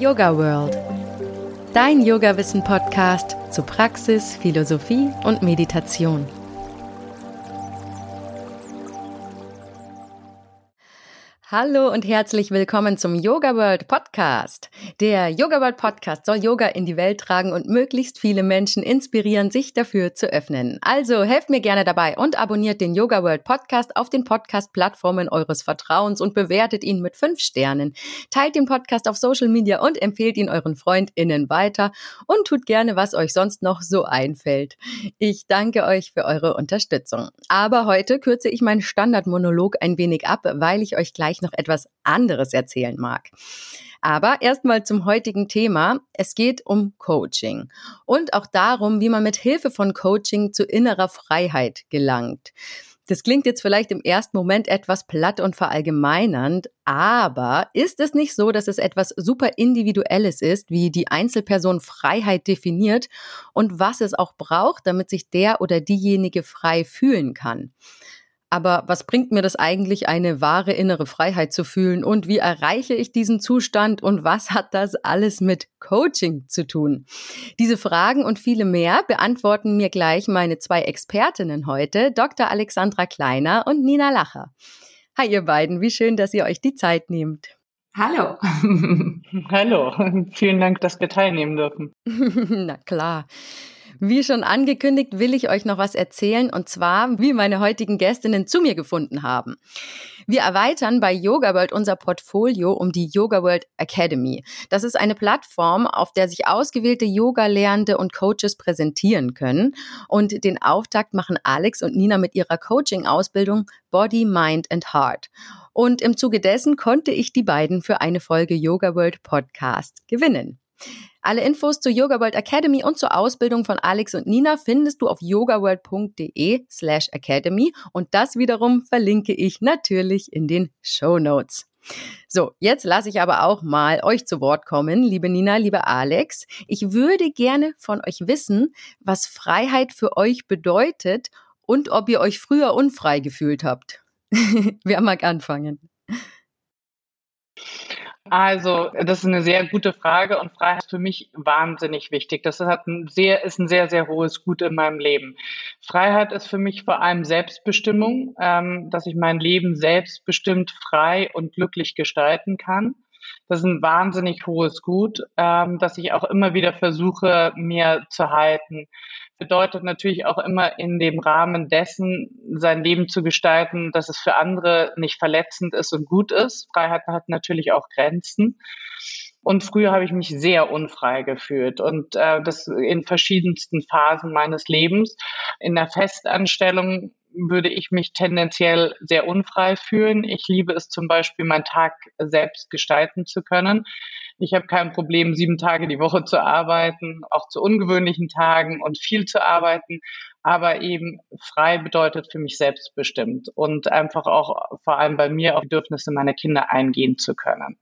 Yoga World. Dein Yoga-Wissen-Podcast zu Praxis, Philosophie und Meditation. Hallo und herzlich willkommen zum Yoga World Podcast. Der Yoga World Podcast soll Yoga in die Welt tragen und möglichst viele Menschen inspirieren, sich dafür zu öffnen. Also helft mir gerne dabei und abonniert den Yoga World Podcast auf den Podcast-Plattformen eures Vertrauens und bewertet ihn mit fünf Sternen. Teilt den Podcast auf Social Media und empfehlt ihn euren FreundInnen weiter und tut gerne, was euch sonst noch so einfällt. Ich danke euch für eure Unterstützung. Aber heute kürze ich meinen Standardmonolog ein wenig ab, weil ich euch gleich noch etwas anderes erzählen mag. Aber erstmal zum heutigen Thema. Es geht um Coaching und auch darum, wie man mit Hilfe von Coaching zu innerer Freiheit gelangt. Das klingt jetzt vielleicht im ersten Moment etwas platt und verallgemeinernd, aber ist es nicht so, dass es etwas super Individuelles ist, wie die Einzelperson Freiheit definiert und was es auch braucht, damit sich der oder diejenige frei fühlen kann? Aber was bringt mir das eigentlich, eine wahre innere Freiheit zu fühlen? Und wie erreiche ich diesen Zustand? Und was hat das alles mit Coaching zu tun? Diese Fragen und viele mehr beantworten mir gleich meine zwei Expertinnen heute, Dr. Alexandra Kleiner und Nina Lacher. Hi ihr beiden, wie schön, dass ihr euch die Zeit nehmt. Hallo. Hallo, vielen Dank, dass wir teilnehmen dürfen. Na klar. Wie schon angekündigt, will ich euch noch was erzählen und zwar, wie meine heutigen Gästinnen zu mir gefunden haben. Wir erweitern bei Yoga World unser Portfolio um die Yoga World Academy. Das ist eine Plattform, auf der sich ausgewählte Yoga-Lehrende und Coaches präsentieren können. Und den Auftakt machen Alex und Nina mit ihrer Coaching-Ausbildung Body, Mind and Heart. Und im Zuge dessen konnte ich die beiden für eine Folge Yoga World Podcast gewinnen. Alle Infos zur Yoga World Academy und zur Ausbildung von Alex und Nina findest du auf yogaworld.de slash academy und das wiederum verlinke ich natürlich in den Show Notes. So, jetzt lasse ich aber auch mal euch zu Wort kommen, liebe Nina, liebe Alex. Ich würde gerne von euch wissen, was Freiheit für euch bedeutet und ob ihr euch früher unfrei gefühlt habt. Wer mag anfangen? Also, das ist eine sehr gute Frage und Freiheit ist für mich wahnsinnig wichtig. Das hat ein sehr, ist ein sehr, sehr hohes Gut in meinem Leben. Freiheit ist für mich vor allem Selbstbestimmung, ähm, dass ich mein Leben selbstbestimmt, frei und glücklich gestalten kann. Das ist ein wahnsinnig hohes Gut, ähm, das ich auch immer wieder versuche, mir zu halten bedeutet natürlich auch immer in dem Rahmen dessen, sein Leben zu gestalten, dass es für andere nicht verletzend ist und gut ist. Freiheit hat natürlich auch Grenzen. Und früher habe ich mich sehr unfrei gefühlt und äh, das in verschiedensten Phasen meines Lebens. In der Festanstellung würde ich mich tendenziell sehr unfrei fühlen. Ich liebe es zum Beispiel, meinen Tag selbst gestalten zu können. Ich habe kein Problem, sieben Tage die Woche zu arbeiten, auch zu ungewöhnlichen Tagen und viel zu arbeiten. Aber eben frei bedeutet für mich selbstbestimmt und einfach auch vor allem bei mir auf Bedürfnisse meiner Kinder eingehen zu können.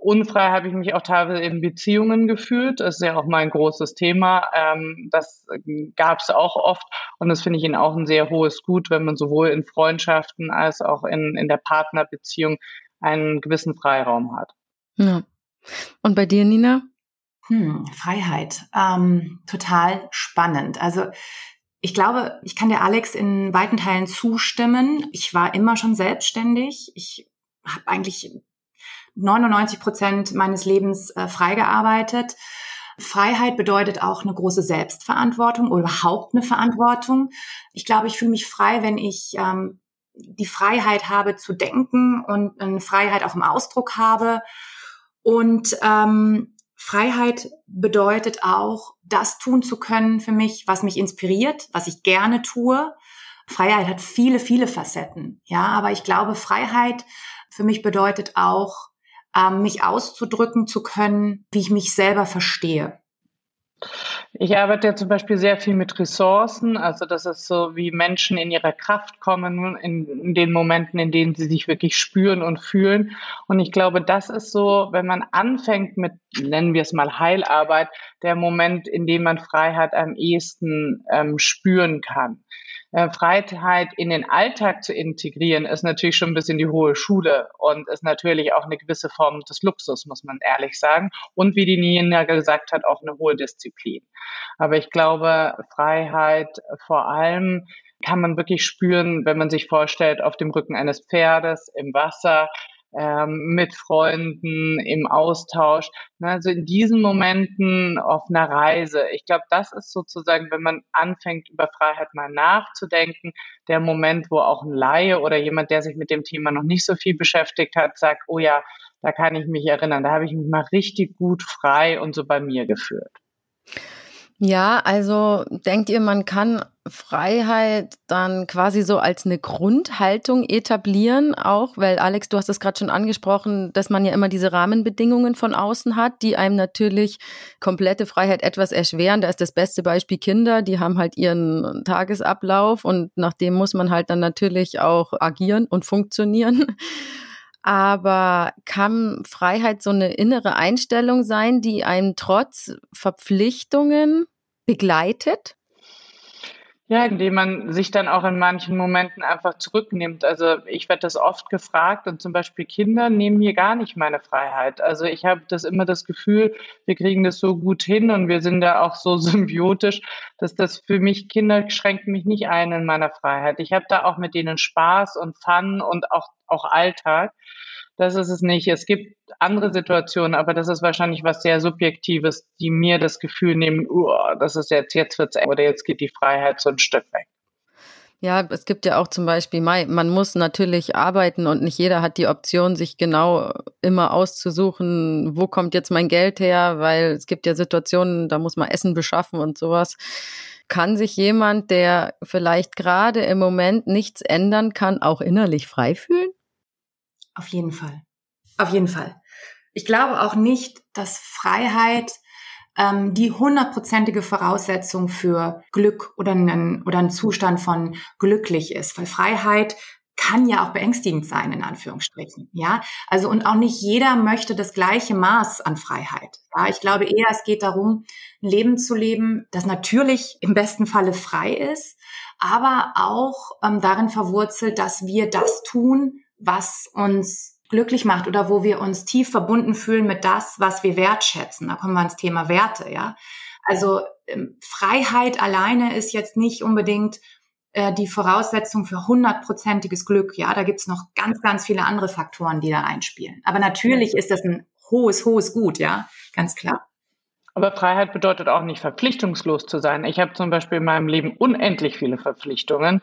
Unfrei habe ich mich auch teilweise in Beziehungen gefühlt. Das ist ja auch mein großes Thema. Ähm, das gab es auch oft. Und das finde ich Ihnen auch ein sehr hohes Gut, wenn man sowohl in Freundschaften als auch in, in der Partnerbeziehung einen gewissen Freiraum hat. Ja. Und bei dir, Nina? Hm, Freiheit. Ähm, total spannend. Also ich glaube, ich kann der Alex in weiten Teilen zustimmen. Ich war immer schon selbstständig. Ich habe eigentlich 99 Prozent meines Lebens äh, freigearbeitet. Freiheit bedeutet auch eine große Selbstverantwortung oder überhaupt eine Verantwortung. Ich glaube, ich fühle mich frei, wenn ich ähm, die Freiheit habe zu denken und eine Freiheit auch im Ausdruck habe und ähm, Freiheit bedeutet auch, das tun zu können für mich, was mich inspiriert, was ich gerne tue. Freiheit hat viele, viele Facetten. Ja, aber ich glaube, Freiheit für mich bedeutet auch, ähm, mich auszudrücken zu können, wie ich mich selber verstehe. Ich arbeite ja zum Beispiel sehr viel mit Ressourcen, also das ist so, wie Menschen in ihrer Kraft kommen, in, in, den Momenten, in denen sie sich wirklich spüren und fühlen. Und ich glaube, das ist so, wenn man anfängt mit, nennen wir es mal Heilarbeit, der Moment, in dem man Freiheit am ehesten ähm, spüren kann. Äh, Freiheit in den Alltag zu integrieren, ist natürlich schon ein bisschen die hohe Schule und ist natürlich auch eine gewisse Form des Luxus, muss man ehrlich sagen. Und wie die Nina gesagt hat, auch eine hohe Disziplin. Aber ich glaube, Freiheit vor allem kann man wirklich spüren, wenn man sich vorstellt, auf dem Rücken eines Pferdes, im Wasser, ähm, mit Freunden, im Austausch. Also in diesen Momenten auf einer Reise. Ich glaube, das ist sozusagen, wenn man anfängt, über Freiheit mal nachzudenken, der Moment, wo auch ein Laie oder jemand, der sich mit dem Thema noch nicht so viel beschäftigt hat, sagt, oh ja, da kann ich mich erinnern, da habe ich mich mal richtig gut frei und so bei mir geführt. Ja, also denkt ihr, man kann Freiheit dann quasi so als eine Grundhaltung etablieren, auch weil Alex, du hast es gerade schon angesprochen, dass man ja immer diese Rahmenbedingungen von außen hat, die einem natürlich komplette Freiheit etwas erschweren. Da ist das beste Beispiel Kinder, die haben halt ihren Tagesablauf und nach dem muss man halt dann natürlich auch agieren und funktionieren. Aber kann Freiheit so eine innere Einstellung sein, die einen trotz Verpflichtungen begleitet? Ja, indem man sich dann auch in manchen Momenten einfach zurücknimmt. Also ich werde das oft gefragt und zum Beispiel Kinder nehmen mir gar nicht meine Freiheit. Also ich habe das immer das Gefühl, wir kriegen das so gut hin und wir sind da auch so symbiotisch, dass das für mich Kinder schränkt mich nicht ein in meiner Freiheit. Ich habe da auch mit denen Spaß und Fun und auch auch Alltag. Das ist es nicht. Es gibt andere Situationen, aber das ist wahrscheinlich was sehr Subjektives, die mir das Gefühl nehmen, uh, das ist jetzt, jetzt wird's eng oder jetzt geht die Freiheit so ein Stück weg. Ja, es gibt ja auch zum Beispiel, man muss natürlich arbeiten und nicht jeder hat die Option, sich genau immer auszusuchen, wo kommt jetzt mein Geld her, weil es gibt ja Situationen, da muss man Essen beschaffen und sowas. Kann sich jemand, der vielleicht gerade im Moment nichts ändern kann, auch innerlich frei fühlen? Auf jeden Fall. Auf jeden Fall. Ich glaube auch nicht, dass Freiheit ähm, die hundertprozentige Voraussetzung für Glück oder einen, oder einen Zustand von glücklich ist. Weil Freiheit kann ja auch beängstigend sein, in Anführungsstrichen. Ja, also und auch nicht jeder möchte das gleiche Maß an Freiheit. Ja, ich glaube eher, es geht darum, ein Leben zu leben, das natürlich im besten Falle frei ist, aber auch ähm, darin verwurzelt, dass wir das tun, was uns glücklich macht oder wo wir uns tief verbunden fühlen mit das, was wir wertschätzen. Da kommen wir ans Thema Werte, ja. Also ähm, Freiheit alleine ist jetzt nicht unbedingt äh, die Voraussetzung für hundertprozentiges Glück. Ja, da gibt's noch ganz, ganz viele andere Faktoren, die da einspielen. Aber natürlich ist das ein hohes, hohes Gut, ja, ganz klar. Aber Freiheit bedeutet auch nicht verpflichtungslos zu sein. Ich habe zum Beispiel in meinem Leben unendlich viele Verpflichtungen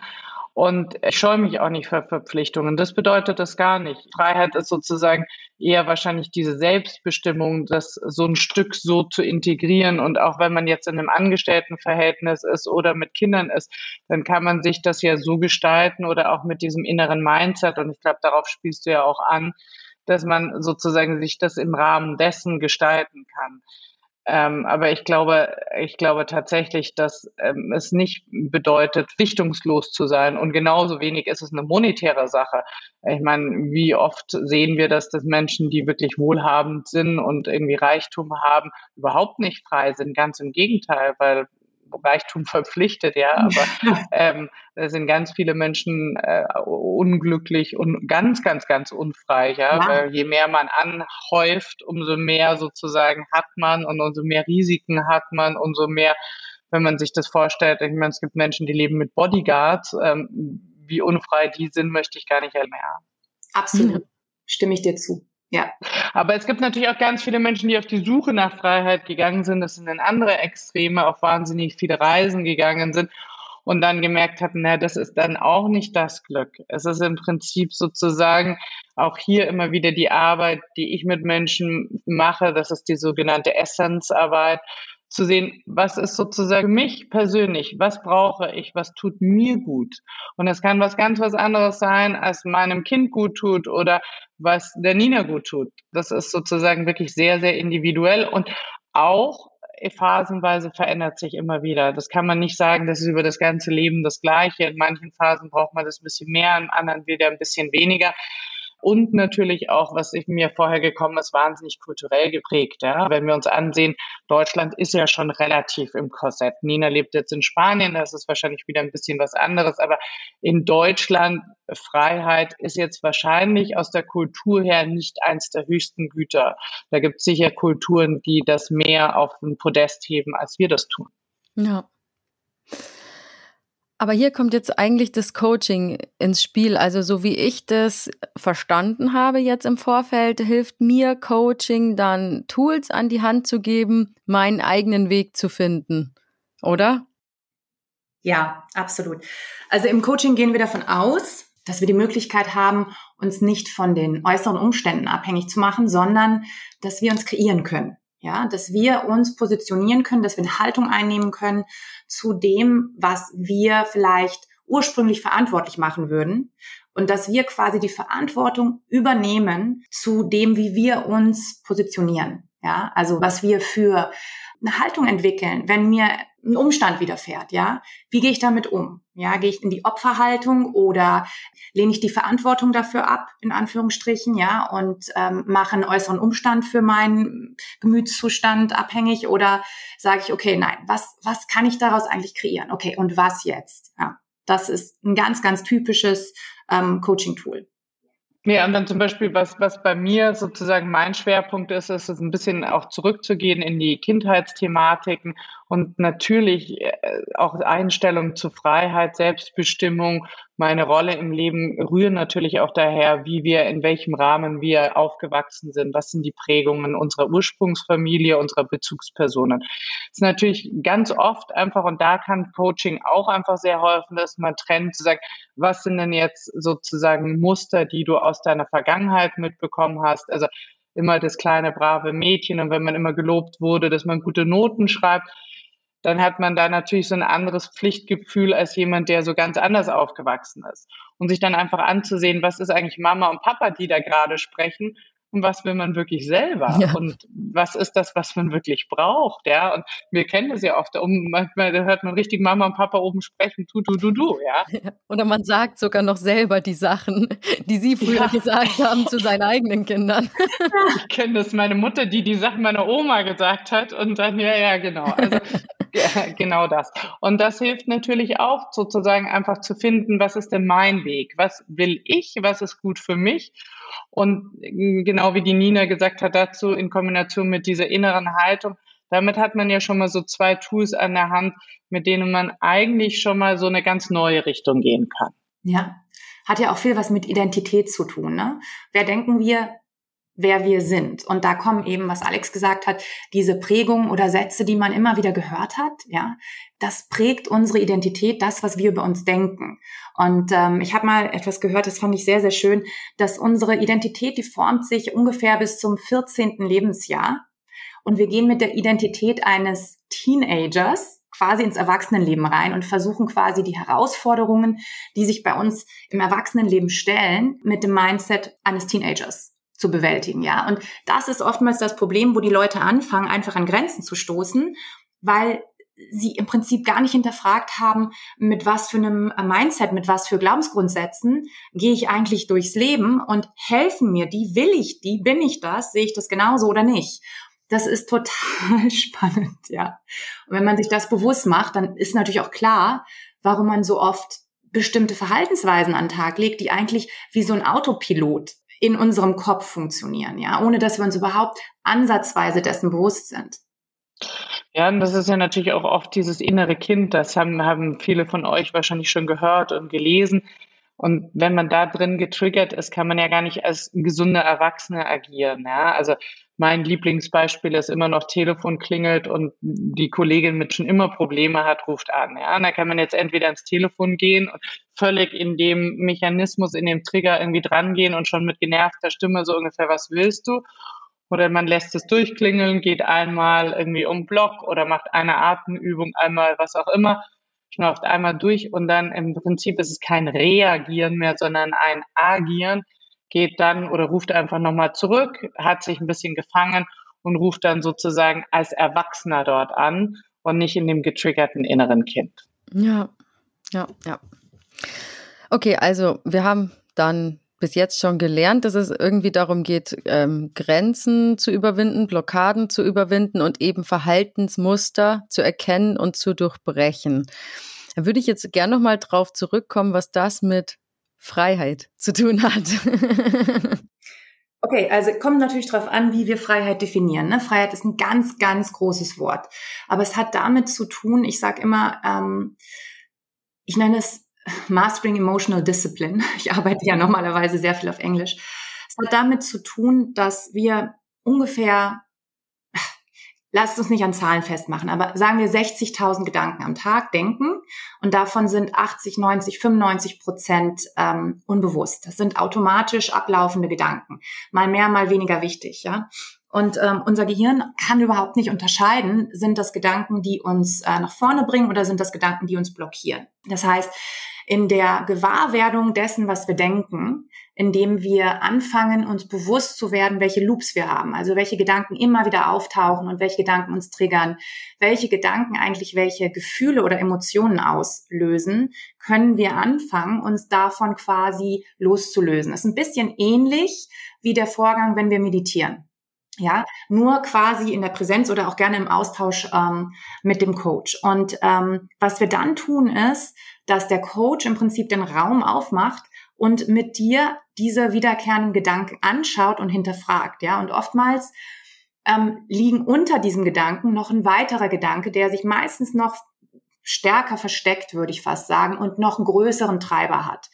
und ich scheue mich auch nicht für Verpflichtungen. Das bedeutet das gar nicht. Freiheit ist sozusagen eher wahrscheinlich diese Selbstbestimmung, das so ein Stück so zu integrieren. Und auch wenn man jetzt in einem Angestelltenverhältnis ist oder mit Kindern ist, dann kann man sich das ja so gestalten oder auch mit diesem inneren Mindset. Und ich glaube, darauf spielst du ja auch an, dass man sozusagen sich das im Rahmen dessen gestalten kann. Ähm, aber ich glaube, ich glaube tatsächlich, dass ähm, es nicht bedeutet, richtungslos zu sein. Und genauso wenig ist es eine monetäre Sache. Ich meine, wie oft sehen wir das, dass Menschen, die wirklich wohlhabend sind und irgendwie Reichtum haben, überhaupt nicht frei sind. Ganz im Gegenteil, weil Reichtum verpflichtet, ja, aber ähm, da sind ganz viele Menschen äh, unglücklich und ganz, ganz, ganz unfrei, ja, ja. Weil je mehr man anhäuft, umso mehr sozusagen hat man und umso mehr Risiken hat man, umso mehr, wenn man sich das vorstellt, ich meine, es gibt Menschen, die leben mit Bodyguards, ähm, wie unfrei die sind, möchte ich gar nicht mehr. Absolut, stimme ich dir zu. Ja. Aber es gibt natürlich auch ganz viele Menschen, die auf die Suche nach Freiheit gegangen sind. Das sind dann andere Extreme, auf wahnsinnig viele Reisen gegangen sind und dann gemerkt hatten, na, das ist dann auch nicht das Glück. Es ist im Prinzip sozusagen auch hier immer wieder die Arbeit, die ich mit Menschen mache. Das ist die sogenannte Essenzarbeit zu sehen, was ist sozusagen für mich persönlich, was brauche ich, was tut mir gut. Und es kann was ganz was anderes sein, als meinem Kind gut tut oder was der Nina gut tut. Das ist sozusagen wirklich sehr, sehr individuell und auch phasenweise verändert sich immer wieder. Das kann man nicht sagen, das ist über das ganze Leben das Gleiche. In manchen Phasen braucht man das ein bisschen mehr, in anderen wieder ein bisschen weniger. Und natürlich auch, was ich mir vorher gekommen ist, wahnsinnig kulturell geprägt. Ja? Wenn wir uns ansehen, Deutschland ist ja schon relativ im Korsett. Nina lebt jetzt in Spanien, das ist wahrscheinlich wieder ein bisschen was anderes, aber in Deutschland Freiheit ist jetzt wahrscheinlich aus der Kultur her nicht eins der höchsten Güter. Da gibt es sicher Kulturen, die das mehr auf den Podest heben, als wir das tun. Ja. Aber hier kommt jetzt eigentlich das Coaching ins Spiel. Also so wie ich das verstanden habe jetzt im Vorfeld, hilft mir Coaching dann Tools an die Hand zu geben, meinen eigenen Weg zu finden, oder? Ja, absolut. Also im Coaching gehen wir davon aus, dass wir die Möglichkeit haben, uns nicht von den äußeren Umständen abhängig zu machen, sondern dass wir uns kreieren können. Ja, dass wir uns positionieren können, dass wir eine Haltung einnehmen können zu dem, was wir vielleicht ursprünglich verantwortlich machen würden und dass wir quasi die Verantwortung übernehmen zu dem, wie wir uns positionieren. Ja, also was wir für eine Haltung entwickeln, wenn mir ein Umstand widerfährt, ja? Wie gehe ich damit um? Ja, gehe ich in die Opferhaltung oder lehne ich die Verantwortung dafür ab, in Anführungsstrichen, ja, und ähm, mache einen äußeren Umstand für meinen Gemütszustand abhängig oder sage ich, okay, nein, was, was kann ich daraus eigentlich kreieren? Okay, und was jetzt? Ja, das ist ein ganz, ganz typisches ähm, Coaching-Tool. Ja, und dann zum Beispiel, was, was bei mir sozusagen mein Schwerpunkt ist, ist es ein bisschen auch zurückzugehen in die Kindheitsthematiken und natürlich äh, auch Einstellung zu Freiheit, Selbstbestimmung, meine Rolle im Leben rühren natürlich auch daher, wie wir, in welchem Rahmen wir aufgewachsen sind, was sind die Prägungen unserer Ursprungsfamilie, unserer Bezugspersonen. Das ist natürlich ganz oft einfach, und da kann Coaching auch einfach sehr helfen, dass man trennt, zu sagen, was sind denn jetzt sozusagen Muster, die du aus deiner Vergangenheit mitbekommen hast? Also immer das kleine brave Mädchen und wenn man immer gelobt wurde, dass man gute Noten schreibt, dann hat man da natürlich so ein anderes Pflichtgefühl als jemand, der so ganz anders aufgewachsen ist. Und sich dann einfach anzusehen, was ist eigentlich Mama und Papa, die da gerade sprechen und was will man wirklich selber ja. und was ist das, was man wirklich braucht, ja. Und wir kennen das ja oft, um, manchmal hört man richtig Mama und Papa oben sprechen, tu, du, du, du, ja. ja. Oder man sagt sogar noch selber die Sachen, die sie früher ja. gesagt haben zu seinen eigenen Kindern. Ich kenne das, meine Mutter, die die Sachen meiner Oma gesagt hat und dann, ja, ja, genau. Also genau das. Und das hilft natürlich auch sozusagen einfach zu finden, was ist denn mein Weg? Was will ich? Was ist gut für mich? Und genau wie die Nina gesagt hat, dazu in Kombination mit dieser inneren Haltung, damit hat man ja schon mal so zwei Tools an der Hand, mit denen man eigentlich schon mal so eine ganz neue Richtung gehen kann. Ja, hat ja auch viel was mit Identität zu tun. Ne? Wer denken wir, wer wir sind. Und da kommen eben, was Alex gesagt hat, diese Prägungen oder Sätze, die man immer wieder gehört hat, ja, das prägt unsere Identität, das, was wir über uns denken. Und ähm, ich habe mal etwas gehört, das fand ich sehr, sehr schön, dass unsere Identität, die formt sich ungefähr bis zum 14. Lebensjahr. Und wir gehen mit der Identität eines Teenagers quasi ins Erwachsenenleben rein und versuchen quasi die Herausforderungen, die sich bei uns im Erwachsenenleben stellen, mit dem Mindset eines Teenagers zu bewältigen, ja. Und das ist oftmals das Problem, wo die Leute anfangen, einfach an Grenzen zu stoßen, weil sie im Prinzip gar nicht hinterfragt haben, mit was für einem Mindset, mit was für Glaubensgrundsätzen gehe ich eigentlich durchs Leben und helfen mir die, will ich die, bin ich das, sehe ich das genauso oder nicht. Das ist total spannend, ja. Und wenn man sich das bewusst macht, dann ist natürlich auch klar, warum man so oft bestimmte Verhaltensweisen an den Tag legt, die eigentlich wie so ein Autopilot in unserem Kopf funktionieren, ja, ohne dass wir uns überhaupt ansatzweise dessen bewusst sind. Ja, und das ist ja natürlich auch oft dieses innere Kind, das haben, haben viele von euch wahrscheinlich schon gehört und gelesen. Und wenn man da drin getriggert ist, kann man ja gar nicht als gesunder Erwachsener agieren. Ja? Also mein Lieblingsbeispiel ist immer noch Telefon klingelt und die Kollegin mit schon immer Probleme hat, ruft an. Ja, und da kann man jetzt entweder ins Telefon gehen und völlig in dem Mechanismus, in dem Trigger irgendwie drangehen und schon mit genervter Stimme so ungefähr, was willst du? Oder man lässt es durchklingeln, geht einmal irgendwie um Block oder macht eine Atemübung, einmal was auch immer, schnauft einmal durch und dann im Prinzip ist es kein Reagieren mehr, sondern ein Agieren geht dann oder ruft einfach nochmal zurück, hat sich ein bisschen gefangen und ruft dann sozusagen als Erwachsener dort an und nicht in dem getriggerten inneren Kind. Ja, ja, ja. Okay, also wir haben dann bis jetzt schon gelernt, dass es irgendwie darum geht, ähm, Grenzen zu überwinden, Blockaden zu überwinden und eben Verhaltensmuster zu erkennen und zu durchbrechen. Da würde ich jetzt gerne nochmal drauf zurückkommen, was das mit Freiheit zu tun hat. Okay, also kommt natürlich darauf an, wie wir Freiheit definieren. Ne? Freiheit ist ein ganz, ganz großes Wort. Aber es hat damit zu tun, ich sage immer, ähm, ich nenne es Mastering Emotional Discipline. Ich arbeite ja normalerweise sehr viel auf Englisch. Es hat damit zu tun, dass wir ungefähr lasst uns nicht an Zahlen festmachen, aber sagen wir 60.000 Gedanken am Tag denken und davon sind 80, 90, 95 Prozent ähm, unbewusst. Das sind automatisch ablaufende Gedanken, mal mehr, mal weniger wichtig, ja. Und ähm, unser Gehirn kann überhaupt nicht unterscheiden, sind das Gedanken, die uns äh, nach vorne bringen oder sind das Gedanken, die uns blockieren. Das heißt, in der Gewahrwerdung dessen, was wir denken, indem wir anfangen, uns bewusst zu werden, welche Loops wir haben, also welche Gedanken immer wieder auftauchen und welche Gedanken uns triggern, welche Gedanken eigentlich welche Gefühle oder Emotionen auslösen, können wir anfangen, uns davon quasi loszulösen. Das ist ein bisschen ähnlich wie der Vorgang, wenn wir meditieren. Ja, nur quasi in der Präsenz oder auch gerne im Austausch ähm, mit dem Coach. Und ähm, was wir dann tun ist, dass der Coach im Prinzip den Raum aufmacht und mit dir diese wiederkehrenden Gedanken anschaut und hinterfragt. Ja, und oftmals ähm, liegen unter diesem Gedanken noch ein weiterer Gedanke, der sich meistens noch stärker versteckt, würde ich fast sagen, und noch einen größeren Treiber hat.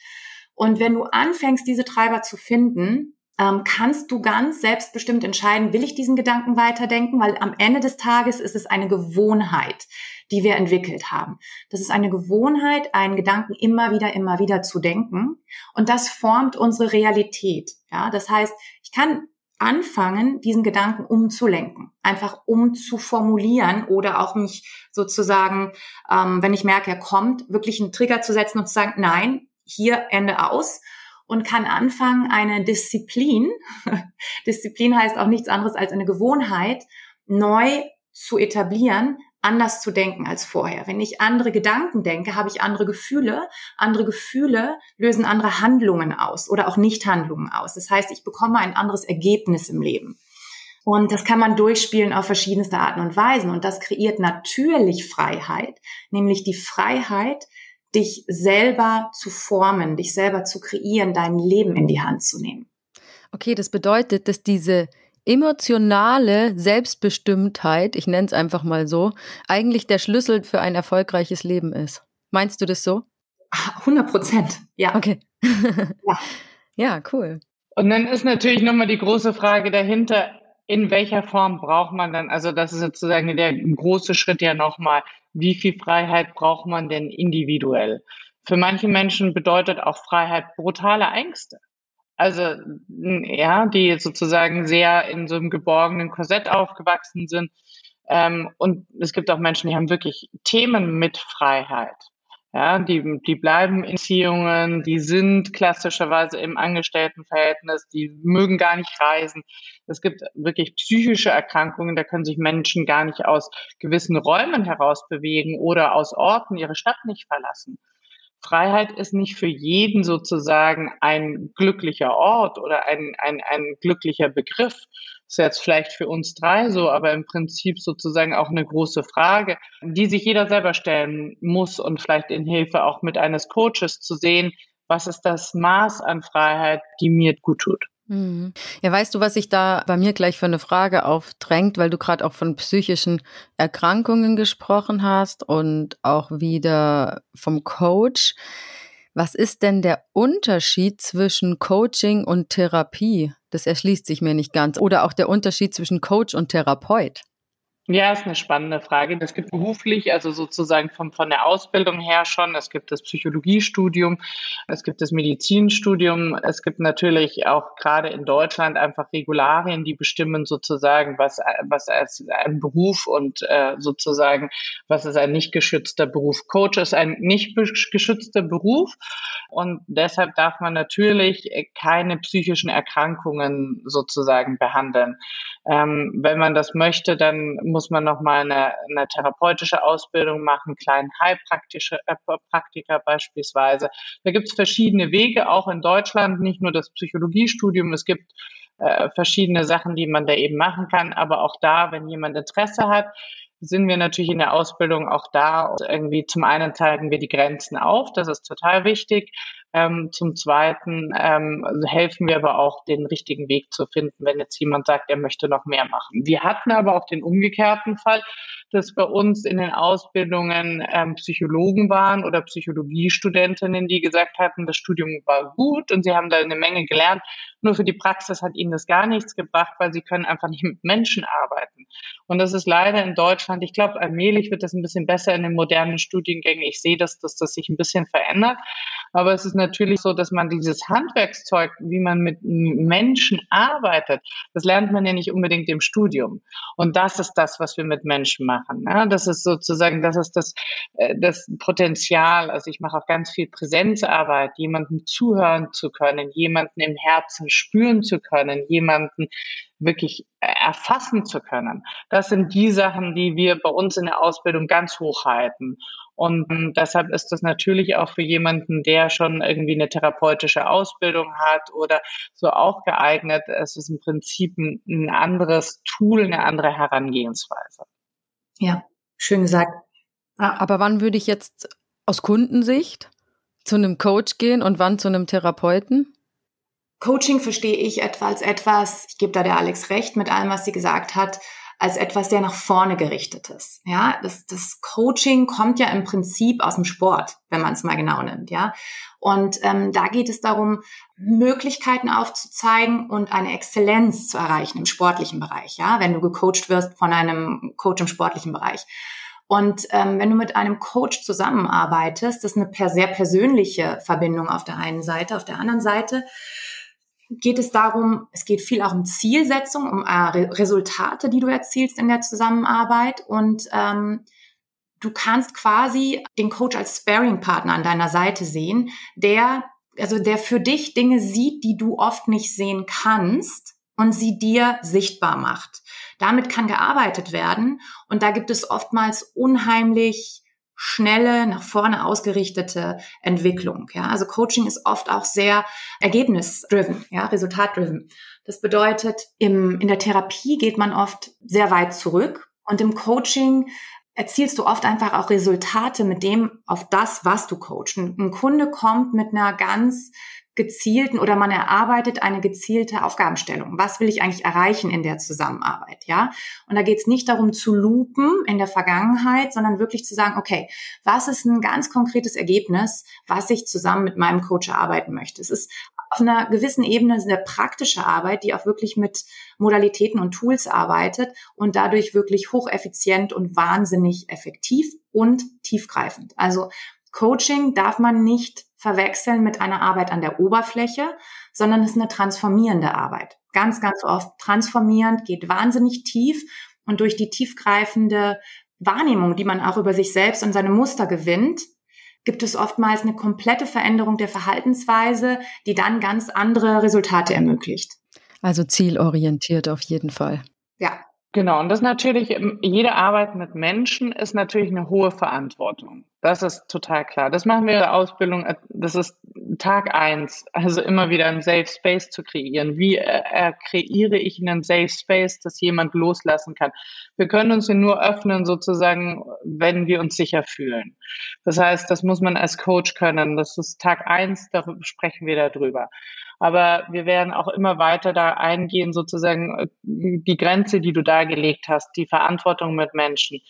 Und wenn du anfängst, diese Treiber zu finden, ähm, kannst du ganz selbstbestimmt entscheiden, will ich diesen Gedanken weiterdenken, weil am Ende des Tages ist es eine Gewohnheit, die wir entwickelt haben. Das ist eine Gewohnheit, einen Gedanken immer wieder, immer wieder zu denken und das formt unsere Realität. Ja, das heißt, ich kann anfangen, diesen Gedanken umzulenken, einfach umzuformulieren oder auch mich sozusagen, ähm, wenn ich merke, er kommt, wirklich einen Trigger zu setzen und zu sagen, nein, hier Ende aus und kann anfangen, eine Disziplin, Disziplin heißt auch nichts anderes als eine Gewohnheit, neu zu etablieren, anders zu denken als vorher. Wenn ich andere Gedanken denke, habe ich andere Gefühle. Andere Gefühle lösen andere Handlungen aus oder auch Nichthandlungen aus. Das heißt, ich bekomme ein anderes Ergebnis im Leben. Und das kann man durchspielen auf verschiedenste Arten und Weisen. Und das kreiert natürlich Freiheit, nämlich die Freiheit, dich selber zu formen, dich selber zu kreieren, dein Leben in die Hand zu nehmen. Okay, das bedeutet, dass diese emotionale Selbstbestimmtheit, ich nenne es einfach mal so, eigentlich der Schlüssel für ein erfolgreiches Leben ist. Meinst du das so? 100 Prozent, ja. Okay. ja. ja, cool. Und dann ist natürlich nochmal die große Frage dahinter, in welcher Form braucht man dann, also das ist sozusagen der große Schritt ja nochmal, wie viel Freiheit braucht man denn individuell? Für manche Menschen bedeutet auch Freiheit brutale Ängste. Also ja, die sozusagen sehr in so einem geborgenen Korsett aufgewachsen sind. Ähm, und es gibt auch Menschen, die haben wirklich Themen mit Freiheit. Ja, die, die bleiben in Beziehungen, die sind klassischerweise im Angestelltenverhältnis, die mögen gar nicht reisen. Es gibt wirklich psychische Erkrankungen, da können sich Menschen gar nicht aus gewissen Räumen heraus bewegen oder aus Orten ihre Stadt nicht verlassen. Freiheit ist nicht für jeden sozusagen ein glücklicher Ort oder ein, ein, ein glücklicher Begriff. Ist jetzt vielleicht für uns drei so, aber im Prinzip sozusagen auch eine große Frage, die sich jeder selber stellen muss und vielleicht in Hilfe auch mit eines Coaches zu sehen, was ist das Maß an Freiheit, die mir gut tut. Mhm. Ja, weißt du, was sich da bei mir gleich für eine Frage aufdrängt, weil du gerade auch von psychischen Erkrankungen gesprochen hast und auch wieder vom Coach. Was ist denn der Unterschied zwischen Coaching und Therapie? Das erschließt sich mir nicht ganz. Oder auch der Unterschied zwischen Coach und Therapeut. Ja, ist eine spannende Frage. Das gibt beruflich, also sozusagen von, von der Ausbildung her schon. Es gibt das Psychologiestudium, es gibt das Medizinstudium, es gibt natürlich auch gerade in Deutschland einfach Regularien, die bestimmen sozusagen, was, was als ein Beruf und äh, sozusagen, was ist ein nicht geschützter Beruf. Coach ist ein nicht geschützter Beruf und deshalb darf man natürlich keine psychischen Erkrankungen sozusagen behandeln. Ähm, wenn man das möchte, dann muss man nochmal eine, eine therapeutische Ausbildung machen, kleinen Heilpraktiker äh, beispielsweise. Da gibt es verschiedene Wege, auch in Deutschland, nicht nur das Psychologiestudium. Es gibt äh, verschiedene Sachen, die man da eben machen kann. Aber auch da, wenn jemand Interesse hat, sind wir natürlich in der Ausbildung auch da. Irgendwie zum einen zeigen wir die Grenzen auf, das ist total wichtig. Ähm, zum Zweiten ähm, helfen wir aber auch, den richtigen Weg zu finden, wenn jetzt jemand sagt, er möchte noch mehr machen. Wir hatten aber auch den umgekehrten Fall, dass bei uns in den Ausbildungen ähm, Psychologen waren oder Psychologiestudentinnen, die gesagt hatten, das Studium war gut und sie haben da eine Menge gelernt. Nur für die Praxis hat ihnen das gar nichts gebracht, weil sie können einfach nicht mit Menschen arbeiten. Und das ist leider in Deutschland, ich glaube, allmählich wird das ein bisschen besser in den modernen Studiengängen. Ich sehe, dass, dass das sich ein bisschen verändert. Aber es ist natürlich so, dass man dieses Handwerkszeug, wie man mit Menschen arbeitet, das lernt man ja nicht unbedingt im Studium. Und das ist das, was wir mit Menschen machen. Ne? Das ist sozusagen, das ist das, äh, das Potenzial. Also ich mache auch ganz viel Präsenzarbeit, jemandem zuhören zu können, jemanden im Herzen spüren zu können, jemanden wirklich erfassen zu können. Das sind die Sachen, die wir bei uns in der Ausbildung ganz hoch halten. Und ähm, deshalb ist das natürlich auch für jemanden, der schon irgendwie eine therapeutische Ausbildung hat oder so auch geeignet. Es ist im Prinzip ein, anderes Tool, eine andere Herangehensweise. Ja, schön gesagt. Aber wann würde ich jetzt aus Kundensicht zu einem Coach gehen und wann zu einem Therapeuten? Coaching verstehe ich etwa als etwas, ich gebe da der Alex recht mit allem, was sie gesagt hat, als etwas sehr nach vorne gerichtet ist. Ja, das, das Coaching kommt ja im Prinzip aus dem Sport, wenn man es mal genau nimmt. Ja, und ähm, da geht es darum, Möglichkeiten aufzuzeigen und eine Exzellenz zu erreichen im sportlichen Bereich. Ja, wenn du gecoacht wirst von einem Coach im sportlichen Bereich. Und ähm, wenn du mit einem Coach zusammenarbeitest, das ist eine sehr persönliche Verbindung auf der einen Seite, auf der anderen Seite geht es darum, es geht viel auch um Zielsetzung, um äh, Resultate, die du erzielst in der Zusammenarbeit und ähm, du kannst quasi den Coach als Sparing-Partner an deiner Seite sehen, der also der für dich Dinge sieht, die du oft nicht sehen kannst und sie dir sichtbar macht. Damit kann gearbeitet werden und da gibt es oftmals unheimlich schnelle, nach vorne ausgerichtete Entwicklung. Ja, also Coaching ist oft auch sehr ergebnisdriven, ja, resultatdriven. Das bedeutet, im, in der Therapie geht man oft sehr weit zurück und im Coaching erzielst du oft einfach auch Resultate mit dem auf das, was du coachst. Ein Kunde kommt mit einer ganz gezielten oder man erarbeitet eine gezielte Aufgabenstellung. Was will ich eigentlich erreichen in der Zusammenarbeit? Ja, und da geht es nicht darum zu lupen in der Vergangenheit, sondern wirklich zu sagen, okay, was ist ein ganz konkretes Ergebnis, was ich zusammen mit meinem Coach erarbeiten möchte? Es ist auf einer gewissen Ebene eine praktische Arbeit, die auch wirklich mit Modalitäten und Tools arbeitet und dadurch wirklich hocheffizient und wahnsinnig effektiv und tiefgreifend. Also Coaching darf man nicht verwechseln mit einer Arbeit an der Oberfläche, sondern es ist eine transformierende Arbeit. Ganz, ganz oft transformierend, geht wahnsinnig tief und durch die tiefgreifende Wahrnehmung, die man auch über sich selbst und seine Muster gewinnt, gibt es oftmals eine komplette Veränderung der Verhaltensweise, die dann ganz andere Resultate ermöglicht. Also zielorientiert auf jeden Fall. Ja, Genau, und das natürlich, ähm, jede Arbeit mit Menschen ist natürlich eine hohe Verantwortung. Das ist total klar. Das machen wir in der Ausbildung, äh, das ist Tag eins, also immer wieder einen Safe Space zu kreieren. Wie äh, äh, kreiere ich einen Safe Space, dass jemand loslassen kann? Wir können uns nur öffnen, sozusagen, wenn wir uns sicher fühlen. Das heißt, das muss man als Coach können. Das ist Tag eins, da sprechen wir darüber. Aber wir werden auch immer weiter da eingehen, sozusagen äh, die Grenze, die du dargelegt hast, die Verantwortung mit Menschen.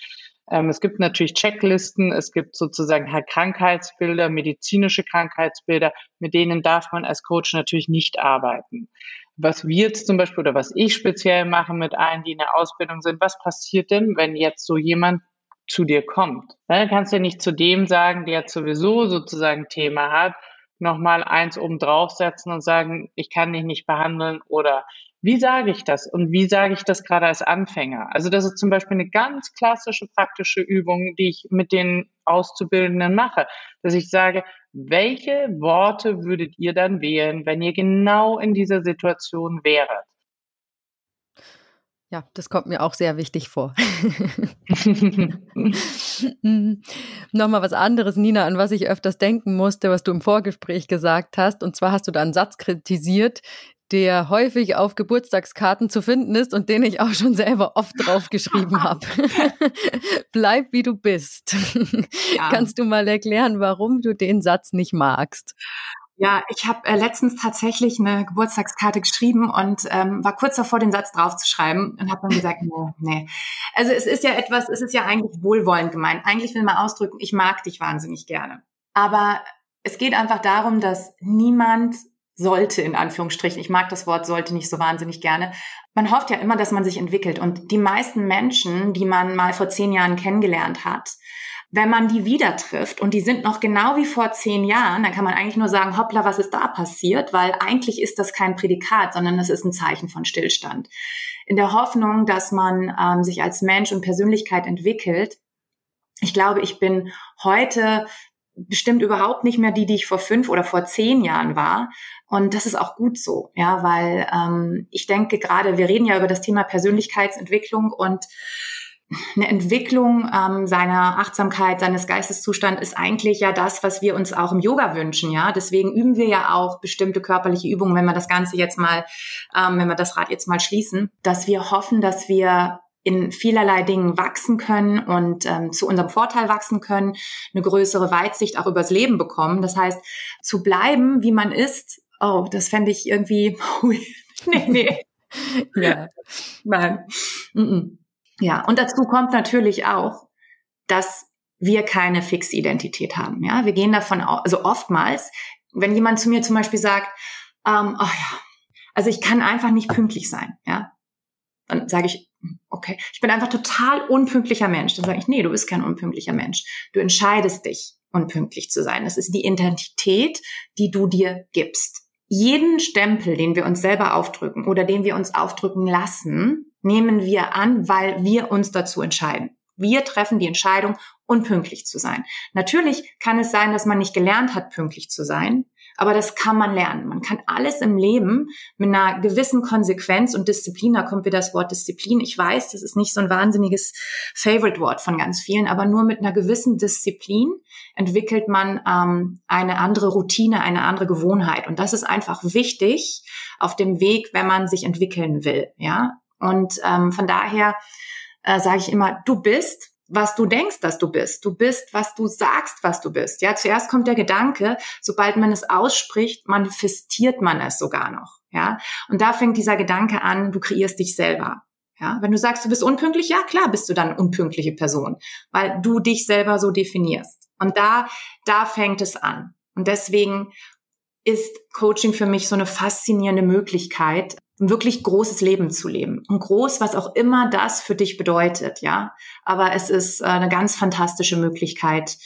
Ähm, es gibt natürlich Checklisten, es gibt sozusagen Krankheitsbilder, medizinische Krankheitsbilder, mit denen darf man als Coach natürlich nicht arbeiten. Was wir jetzt zum Beispiel oder was ich speziell mache mit allen, die in der Ausbildung sind, was passiert denn, wenn jetzt so jemand zu dir kommt? Dann kannst du ja nicht zu dem sagen, der sowieso sozusagen Thema hat, nochmal eins oben draufsetzen und sagen, ich kann dich nicht behandeln oder wie sage ich das und wie sage ich das gerade als Anfänger? Also das ist zum Beispiel eine ganz klassische praktische Übung, die ich mit den Auszubildenden mache, dass ich sage, welche Worte würdet ihr dann wählen, wenn ihr genau in dieser Situation wäret? Ja, das kommt mir auch sehr wichtig vor. Nochmal was anderes, Nina, an was ich öfters denken musste, was du im Vorgespräch gesagt hast. Und zwar hast du da einen Satz kritisiert, der häufig auf Geburtstagskarten zu finden ist und den ich auch schon selber oft draufgeschrieben habe. Bleib wie du bist. Ja. Kannst du mal erklären, warum du den Satz nicht magst? Ja, ich habe äh, letztens tatsächlich eine Geburtstagskarte geschrieben und ähm, war kurz davor, den Satz draufzuschreiben und habe dann gesagt, nee, nee. Also es ist ja etwas, es ist ja eigentlich wohlwollend gemeint. Eigentlich will man ausdrücken, ich mag dich wahnsinnig gerne. Aber es geht einfach darum, dass niemand sollte, in Anführungsstrichen, ich mag das Wort sollte nicht so wahnsinnig gerne. Man hofft ja immer, dass man sich entwickelt. Und die meisten Menschen, die man mal vor zehn Jahren kennengelernt hat, wenn man die wieder trifft und die sind noch genau wie vor zehn Jahren, dann kann man eigentlich nur sagen, hoppla, was ist da passiert? Weil eigentlich ist das kein Prädikat, sondern es ist ein Zeichen von Stillstand. In der Hoffnung, dass man ähm, sich als Mensch und Persönlichkeit entwickelt. Ich glaube, ich bin heute bestimmt überhaupt nicht mehr die, die ich vor fünf oder vor zehn Jahren war. Und das ist auch gut so, ja, weil ähm, ich denke gerade, wir reden ja über das Thema Persönlichkeitsentwicklung und eine Entwicklung ähm, seiner Achtsamkeit, seines Geisteszustands ist eigentlich ja das, was wir uns auch im Yoga wünschen, ja. Deswegen üben wir ja auch bestimmte körperliche Übungen, wenn wir das Ganze jetzt mal, ähm, wenn wir das Rad jetzt mal schließen, dass wir hoffen, dass wir in vielerlei Dingen wachsen können und ähm, zu unserem Vorteil wachsen können, eine größere Weitsicht auch übers Leben bekommen. Das heißt, zu bleiben, wie man ist, oh, das fände ich irgendwie, nee, nee. ja. Nein. Mm -mm. Ja, und dazu kommt natürlich auch, dass wir keine fixe Identität haben. Ja, wir gehen davon aus, also oftmals, wenn jemand zu mir zum Beispiel sagt, ähm, oh ja, also ich kann einfach nicht pünktlich sein, ja, dann sage ich, okay, ich bin einfach total unpünktlicher Mensch. Dann sage ich, nee, du bist kein unpünktlicher Mensch. Du entscheidest dich, unpünktlich zu sein. Das ist die Identität, die du dir gibst. Jeden Stempel, den wir uns selber aufdrücken oder den wir uns aufdrücken lassen, nehmen wir an, weil wir uns dazu entscheiden. Wir treffen die Entscheidung, unpünktlich zu sein. Natürlich kann es sein, dass man nicht gelernt hat, pünktlich zu sein, aber das kann man lernen. Man kann alles im Leben mit einer gewissen Konsequenz und Disziplin, da kommt wieder das Wort Disziplin. Ich weiß, das ist nicht so ein wahnsinniges Favorite-Wort von ganz vielen, aber nur mit einer gewissen Disziplin entwickelt man ähm, eine andere Routine, eine andere Gewohnheit. Und das ist einfach wichtig auf dem Weg, wenn man sich entwickeln will. Ja, und ähm, von daher äh, sage ich immer, du bist, was du denkst, dass du bist. Du bist, was du sagst, was du bist. Ja, zuerst kommt der Gedanke, sobald man es ausspricht, manifestiert man es sogar noch. Ja, und da fängt dieser Gedanke an, du kreierst dich selber. Ja, wenn du sagst, du bist unpünktlich, ja klar, bist du dann unpünktliche Person, weil du dich selber so definierst. Und da, da fängt es an. Und deswegen ist Coaching für mich so eine faszinierende Möglichkeit, ein wirklich großes Leben zu leben. Und groß, was auch immer das für dich bedeutet, ja. Aber es ist äh, eine ganz fantastische Möglichkeit,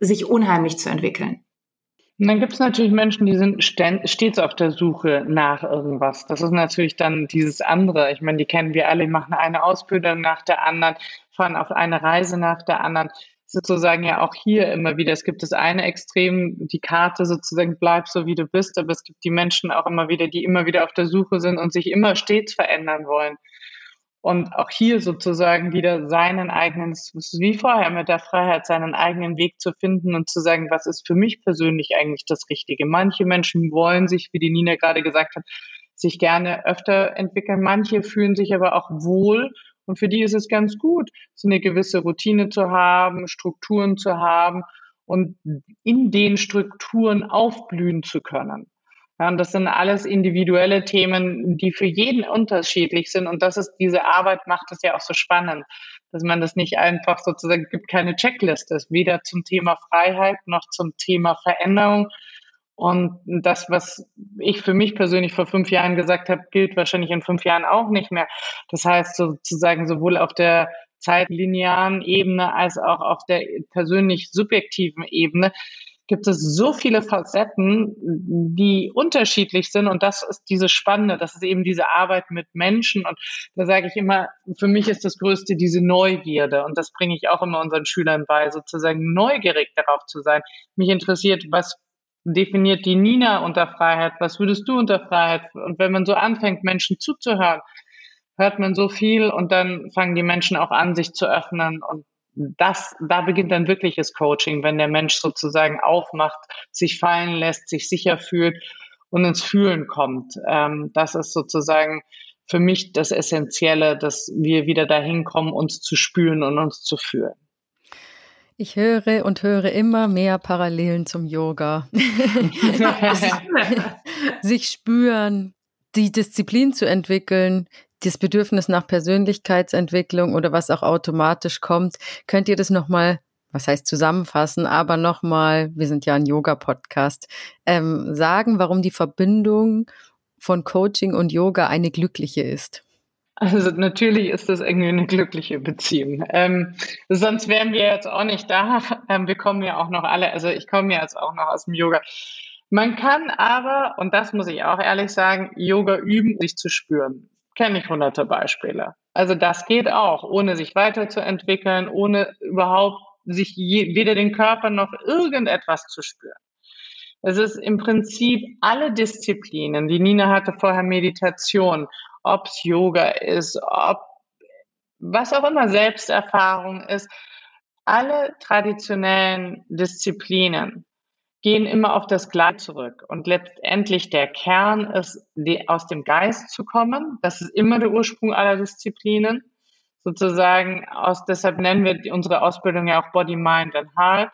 sich unheimlich zu entwickeln. Und dann gibt es natürlich Menschen, die sind stets auf der Suche nach irgendwas. Das ist natürlich dann dieses andere. Ich meine, die kennen wir alle, die machen eine Ausbildung nach der anderen, fahren auf eine Reise nach der anderen sozusagen ja auch hier immer wieder. Es gibt das eine Extrem, die Karte sozusagen bleib so wie du bist, aber es gibt die Menschen auch immer wieder, die immer wieder auf der Suche sind und sich immer stets verändern wollen. Und auch hier sozusagen wieder seinen eigenen, wie vorher mit der Freiheit, seinen eigenen Weg zu finden und zu sagen, was ist für mich persönlich eigentlich das Richtige. Manche Menschen wollen sich, wie die Nina gerade gesagt hat, sich gerne öfter entwickeln. Manche fühlen sich aber auch wohl und für die ist es ganz gut, so eine gewisse Routine zu haben, Strukturen zu haben und in den Strukturen aufblühen zu können. Ja, und das sind alles individuelle Themen, die für jeden unterschiedlich sind. Und das ist, diese Arbeit macht es ja auch so spannend, dass man das nicht einfach sozusagen, gibt keine Checkliste, weder zum Thema Freiheit noch zum Thema Veränderung, und das, was ich für mich persönlich vor fünf Jahren gesagt habe, gilt wahrscheinlich in fünf Jahren auch nicht mehr. Das heißt sozusagen sowohl auf der zeitlinearen Ebene als auch auf der persönlich subjektiven Ebene gibt es so viele Facetten, die unterschiedlich sind. Und das ist diese Spannende, das ist eben diese Arbeit mit Menschen. Und da sage ich immer, für mich ist das Größte diese Neugierde. Und das bringe ich auch immer unseren Schülern bei, sozusagen neugierig darauf zu sein. Mich interessiert, was definiert die Nina unter Freiheit? Was würdest du unter Freiheit? Und wenn man so anfängt, Menschen zuzuhören, hört man so viel und dann fangen die Menschen auch an, sich zu öffnen und das, da beginnt dann wirkliches Coaching, wenn der Mensch sozusagen aufmacht, sich fallen lässt, sich sicher fühlt und ins Fühlen kommt. Ähm, das ist sozusagen für mich das Essentielle, dass wir wieder dahin kommen, uns zu spüren und uns zu fühlen. Ich höre und höre immer mehr Parallelen zum Yoga. sich spüren, die Disziplin zu entwickeln, das Bedürfnis nach Persönlichkeitsentwicklung oder was auch automatisch kommt. Könnt ihr das nochmal, was heißt zusammenfassen, aber nochmal, wir sind ja ein Yoga-Podcast, ähm, sagen, warum die Verbindung von Coaching und Yoga eine glückliche ist? Also natürlich ist das irgendwie eine glückliche Beziehung. Ähm, sonst wären wir jetzt auch nicht da. Ähm, wir kommen ja auch noch alle, also ich komme ja jetzt auch noch aus dem Yoga. Man kann aber, und das muss ich auch ehrlich sagen, Yoga üben, sich zu spüren. Kenne ich hunderte Beispiele. Also das geht auch, ohne sich weiterzuentwickeln, ohne überhaupt sich je, weder den Körper noch irgendetwas zu spüren. Es ist im Prinzip alle Disziplinen. Die Nina hatte vorher Meditation, ob es Yoga ist, ob was auch immer Selbsterfahrung ist. Alle traditionellen Disziplinen gehen immer auf das Gleiche zurück. Und letztendlich der Kern ist, die, aus dem Geist zu kommen. Das ist immer der Ursprung aller Disziplinen. Sozusagen aus, deshalb nennen wir unsere Ausbildung ja auch Body, Mind and Heart.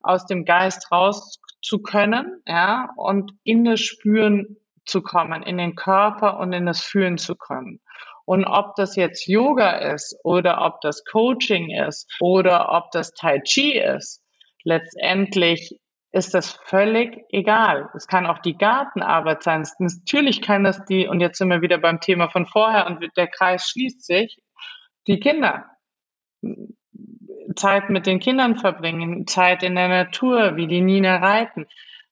Aus dem Geist raus zu können, ja, und in das Spüren zu kommen, in den Körper und in das Fühlen zu kommen. Und ob das jetzt Yoga ist oder ob das Coaching ist oder ob das Tai Chi ist, letztendlich ist das völlig egal. Es kann auch die Gartenarbeit sein. Natürlich kann das die, und jetzt sind wir wieder beim Thema von vorher und der Kreis schließt sich, die Kinder. Zeit mit den Kindern verbringen, Zeit in der Natur, wie die Nina reiten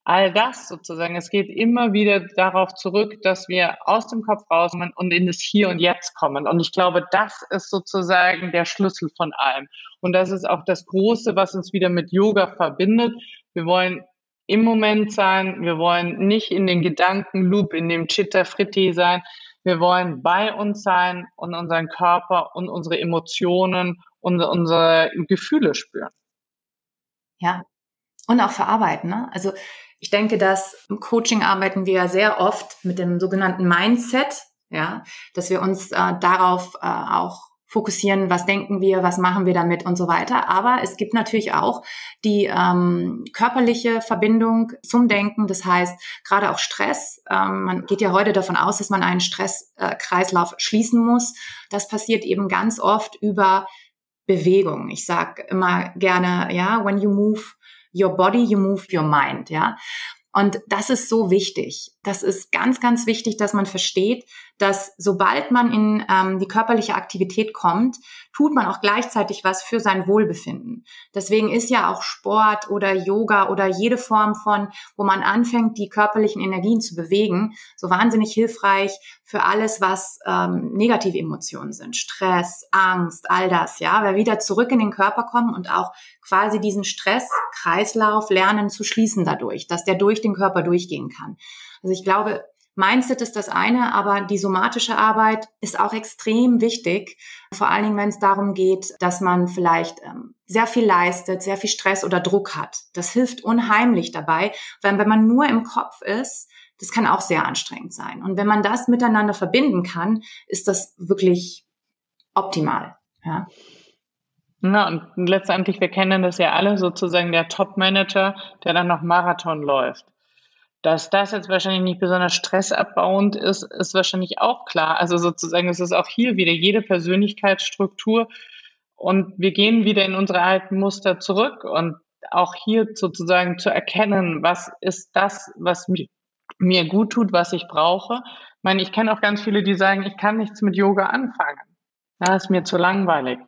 all das sozusagen. Es geht immer wieder darauf zurück, dass wir aus dem Kopf rauskommen und in das Hier und Jetzt kommen. Und ich glaube, das ist sozusagen der Schlüssel von allem. Und das ist auch das Große, was uns wieder mit Yoga verbindet. Wir wollen im Moment sein. Wir wollen nicht in den Gedankenloop, in dem Chitta Fritti sein. Wir wollen bei uns sein und unseren Körper und unsere Emotionen und unsere Gefühle spüren. Ja. Und auch verarbeiten. Ne? Also ich denke, dass im Coaching arbeiten wir sehr oft mit dem sogenannten Mindset, ja, dass wir uns äh, darauf äh, auch fokussieren, was denken wir, was machen wir damit und so weiter. Aber es gibt natürlich auch die ähm, körperliche Verbindung zum Denken. Das heißt, gerade auch Stress. Ähm, man geht ja heute davon aus, dass man einen Stresskreislauf äh, schließen muss. Das passiert eben ganz oft über Bewegung. Ich sage immer gerne, ja, when you move your body, you move your mind, ja. Und das ist so wichtig. Das ist ganz, ganz wichtig, dass man versteht, dass sobald man in ähm, die körperliche Aktivität kommt, tut man auch gleichzeitig was für sein Wohlbefinden. Deswegen ist ja auch Sport oder Yoga oder jede Form von, wo man anfängt, die körperlichen Energien zu bewegen, so wahnsinnig hilfreich für alles, was ähm, negative Emotionen sind. Stress, Angst, all das, ja, weil wieder zurück in den Körper kommen und auch quasi diesen Stresskreislauf lernen zu schließen dadurch, dass der durch den Körper durchgehen kann. Also ich glaube, Mindset ist das eine, aber die somatische Arbeit ist auch extrem wichtig. Vor allen Dingen, wenn es darum geht, dass man vielleicht ähm, sehr viel leistet, sehr viel Stress oder Druck hat. Das hilft unheimlich dabei, weil wenn man nur im Kopf ist, das kann auch sehr anstrengend sein. Und wenn man das miteinander verbinden kann, ist das wirklich optimal. Ja. Na, und letztendlich, wir kennen das ja alle, sozusagen der Top-Manager, der dann noch Marathon läuft. Dass das jetzt wahrscheinlich nicht besonders stressabbauend ist, ist wahrscheinlich auch klar. Also sozusagen, es ist auch hier wieder jede Persönlichkeitsstruktur und wir gehen wieder in unsere alten Muster zurück und auch hier sozusagen zu erkennen, was ist das, was mir, mir gut tut, was ich brauche. Ich meine, ich kenne auch ganz viele, die sagen, ich kann nichts mit Yoga anfangen. Das ist mir zu langweilig.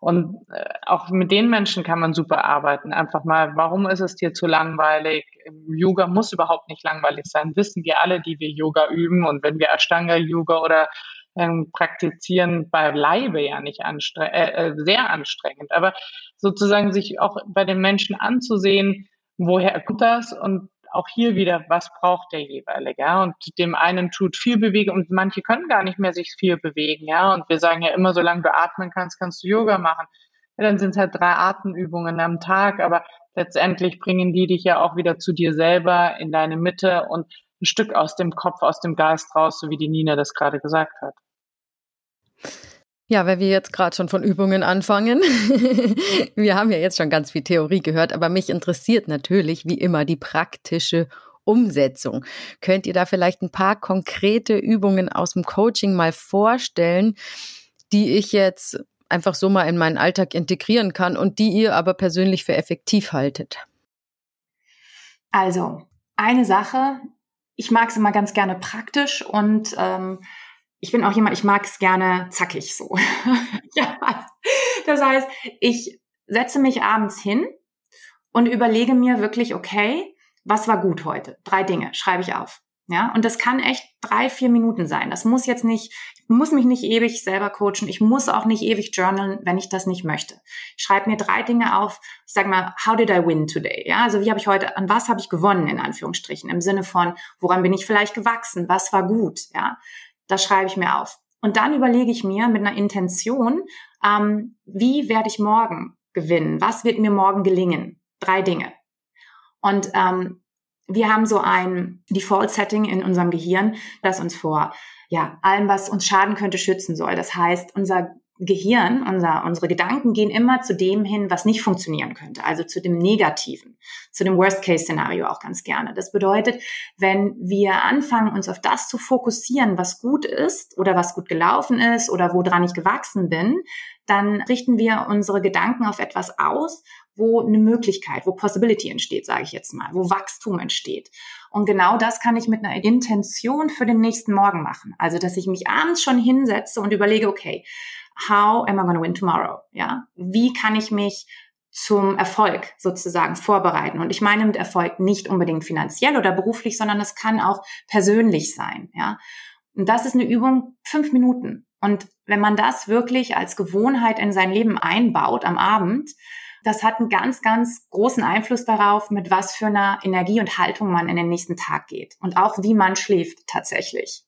Und äh, auch mit den Menschen kann man super arbeiten. Einfach mal, warum ist es dir zu langweilig? Yoga muss überhaupt nicht langweilig sein. Wissen wir alle, die wir Yoga üben. Und wenn wir Ashtanga-Yoga oder ähm, praktizieren, bei Leibe ja nicht anstre äh, äh, sehr anstrengend. Aber sozusagen sich auch bei den Menschen anzusehen, woher kommt das und auch hier wieder, was braucht der jeweilige, ja? Und dem einen tut viel bewegen und manche können gar nicht mehr sich viel bewegen, ja? Und wir sagen ja immer, solange du atmen kannst, kannst du Yoga machen. Ja, dann sind es halt drei Atemübungen am Tag, aber letztendlich bringen die dich ja auch wieder zu dir selber in deine Mitte und ein Stück aus dem Kopf, aus dem Geist raus, so wie die Nina das gerade gesagt hat. Ja, weil wir jetzt gerade schon von Übungen anfangen. wir haben ja jetzt schon ganz viel Theorie gehört, aber mich interessiert natürlich wie immer die praktische Umsetzung. Könnt ihr da vielleicht ein paar konkrete Übungen aus dem Coaching mal vorstellen, die ich jetzt einfach so mal in meinen Alltag integrieren kann und die ihr aber persönlich für effektiv haltet? Also, eine Sache, ich mag es immer ganz gerne praktisch und ähm, ich bin auch jemand, ich mag es gerne zackig so. ja, das heißt, ich setze mich abends hin und überlege mir wirklich, okay, was war gut heute? Drei Dinge schreibe ich auf. Ja, und das kann echt drei, vier Minuten sein. Das muss jetzt nicht, ich muss mich nicht ewig selber coachen. Ich muss auch nicht ewig journalen, wenn ich das nicht möchte. Ich schreibe mir drei Dinge auf. Ich sage mal, how did I win today? Ja, also wie habe ich heute, an was habe ich gewonnen in Anführungsstrichen? Im Sinne von, woran bin ich vielleicht gewachsen? Was war gut? Ja, das schreibe ich mir auf. Und dann überlege ich mir mit einer Intention, ähm, wie werde ich morgen gewinnen? Was wird mir morgen gelingen? Drei Dinge. Und ähm, wir haben so ein Default-Setting in unserem Gehirn, das uns vor ja, allem, was uns schaden könnte, schützen soll. Das heißt, unser Gehirn, unser, unsere Gedanken gehen immer zu dem hin, was nicht funktionieren könnte, also zu dem Negativen, zu dem Worst-Case-Szenario auch ganz gerne. Das bedeutet, wenn wir anfangen, uns auf das zu fokussieren, was gut ist oder was gut gelaufen ist oder woran ich gewachsen bin, dann richten wir unsere Gedanken auf etwas aus, wo eine Möglichkeit, wo Possibility entsteht, sage ich jetzt mal, wo Wachstum entsteht. Und genau das kann ich mit einer Intention für den nächsten Morgen machen. Also, dass ich mich abends schon hinsetze und überlege, okay, how am I going to win tomorrow? Ja, wie kann ich mich zum Erfolg sozusagen vorbereiten. Und ich meine mit Erfolg nicht unbedingt finanziell oder beruflich, sondern es kann auch persönlich sein. Ja, und das ist eine Übung fünf Minuten. Und wenn man das wirklich als Gewohnheit in sein Leben einbaut am Abend, das hat einen ganz, ganz großen Einfluss darauf, mit was für einer Energie und Haltung man in den nächsten Tag geht und auch wie man schläft tatsächlich.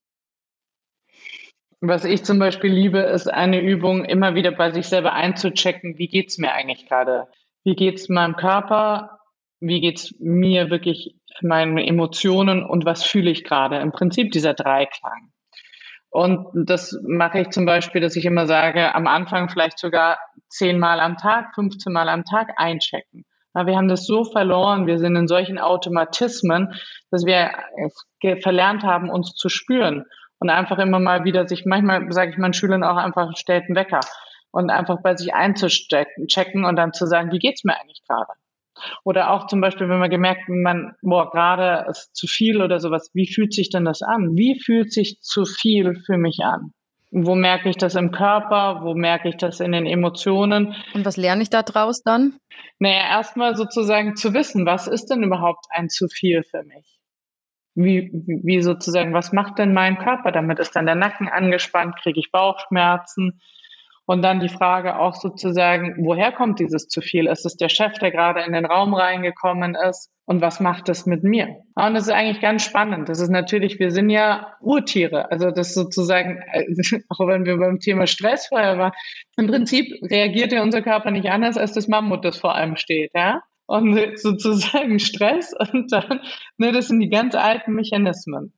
Was ich zum Beispiel liebe, ist eine Übung, immer wieder bei sich selber einzuchecken, wie geht's mir eigentlich gerade? Wie geht's meinem Körper? Wie geht's mir wirklich meinen Emotionen und was fühle ich gerade? Im Prinzip dieser Dreiklang. Und das mache ich zum Beispiel, dass ich immer sage, am Anfang vielleicht sogar zehnmal am Tag, 15 Mal am Tag einchecken. Aber wir haben das so verloren, wir sind in solchen Automatismen, dass wir verlernt haben, uns zu spüren und einfach immer mal wieder sich, manchmal sage ich meinen Schülern auch einfach, stellt einen Wecker und einfach bei sich einzuchecken und dann zu sagen, wie geht's mir eigentlich gerade? Oder auch zum Beispiel, wenn man gemerkt, man, boah, gerade ist zu viel oder sowas, wie fühlt sich denn das an? Wie fühlt sich zu viel für mich an? Wo merke ich das im Körper? Wo merke ich das in den Emotionen? Und was lerne ich da draus dann? Naja, erstmal sozusagen zu wissen, was ist denn überhaupt ein zu viel für mich? wie, wie sozusagen, was macht denn mein Körper damit? Ist dann der Nacken angespannt? Kriege ich Bauchschmerzen? Und dann die Frage auch sozusagen, woher kommt dieses zu viel? Ist es der Chef, der gerade in den Raum reingekommen ist? Und was macht das mit mir? Und das ist eigentlich ganz spannend. Das ist natürlich, wir sind ja Urtiere. Also das sozusagen, auch wenn wir beim Thema Stress vorher waren, im Prinzip reagiert ja unser Körper nicht anders, als das Mammut, das vor einem steht. Ja? und sozusagen Stress und dann, ne, das sind die ganz alten Mechanismen.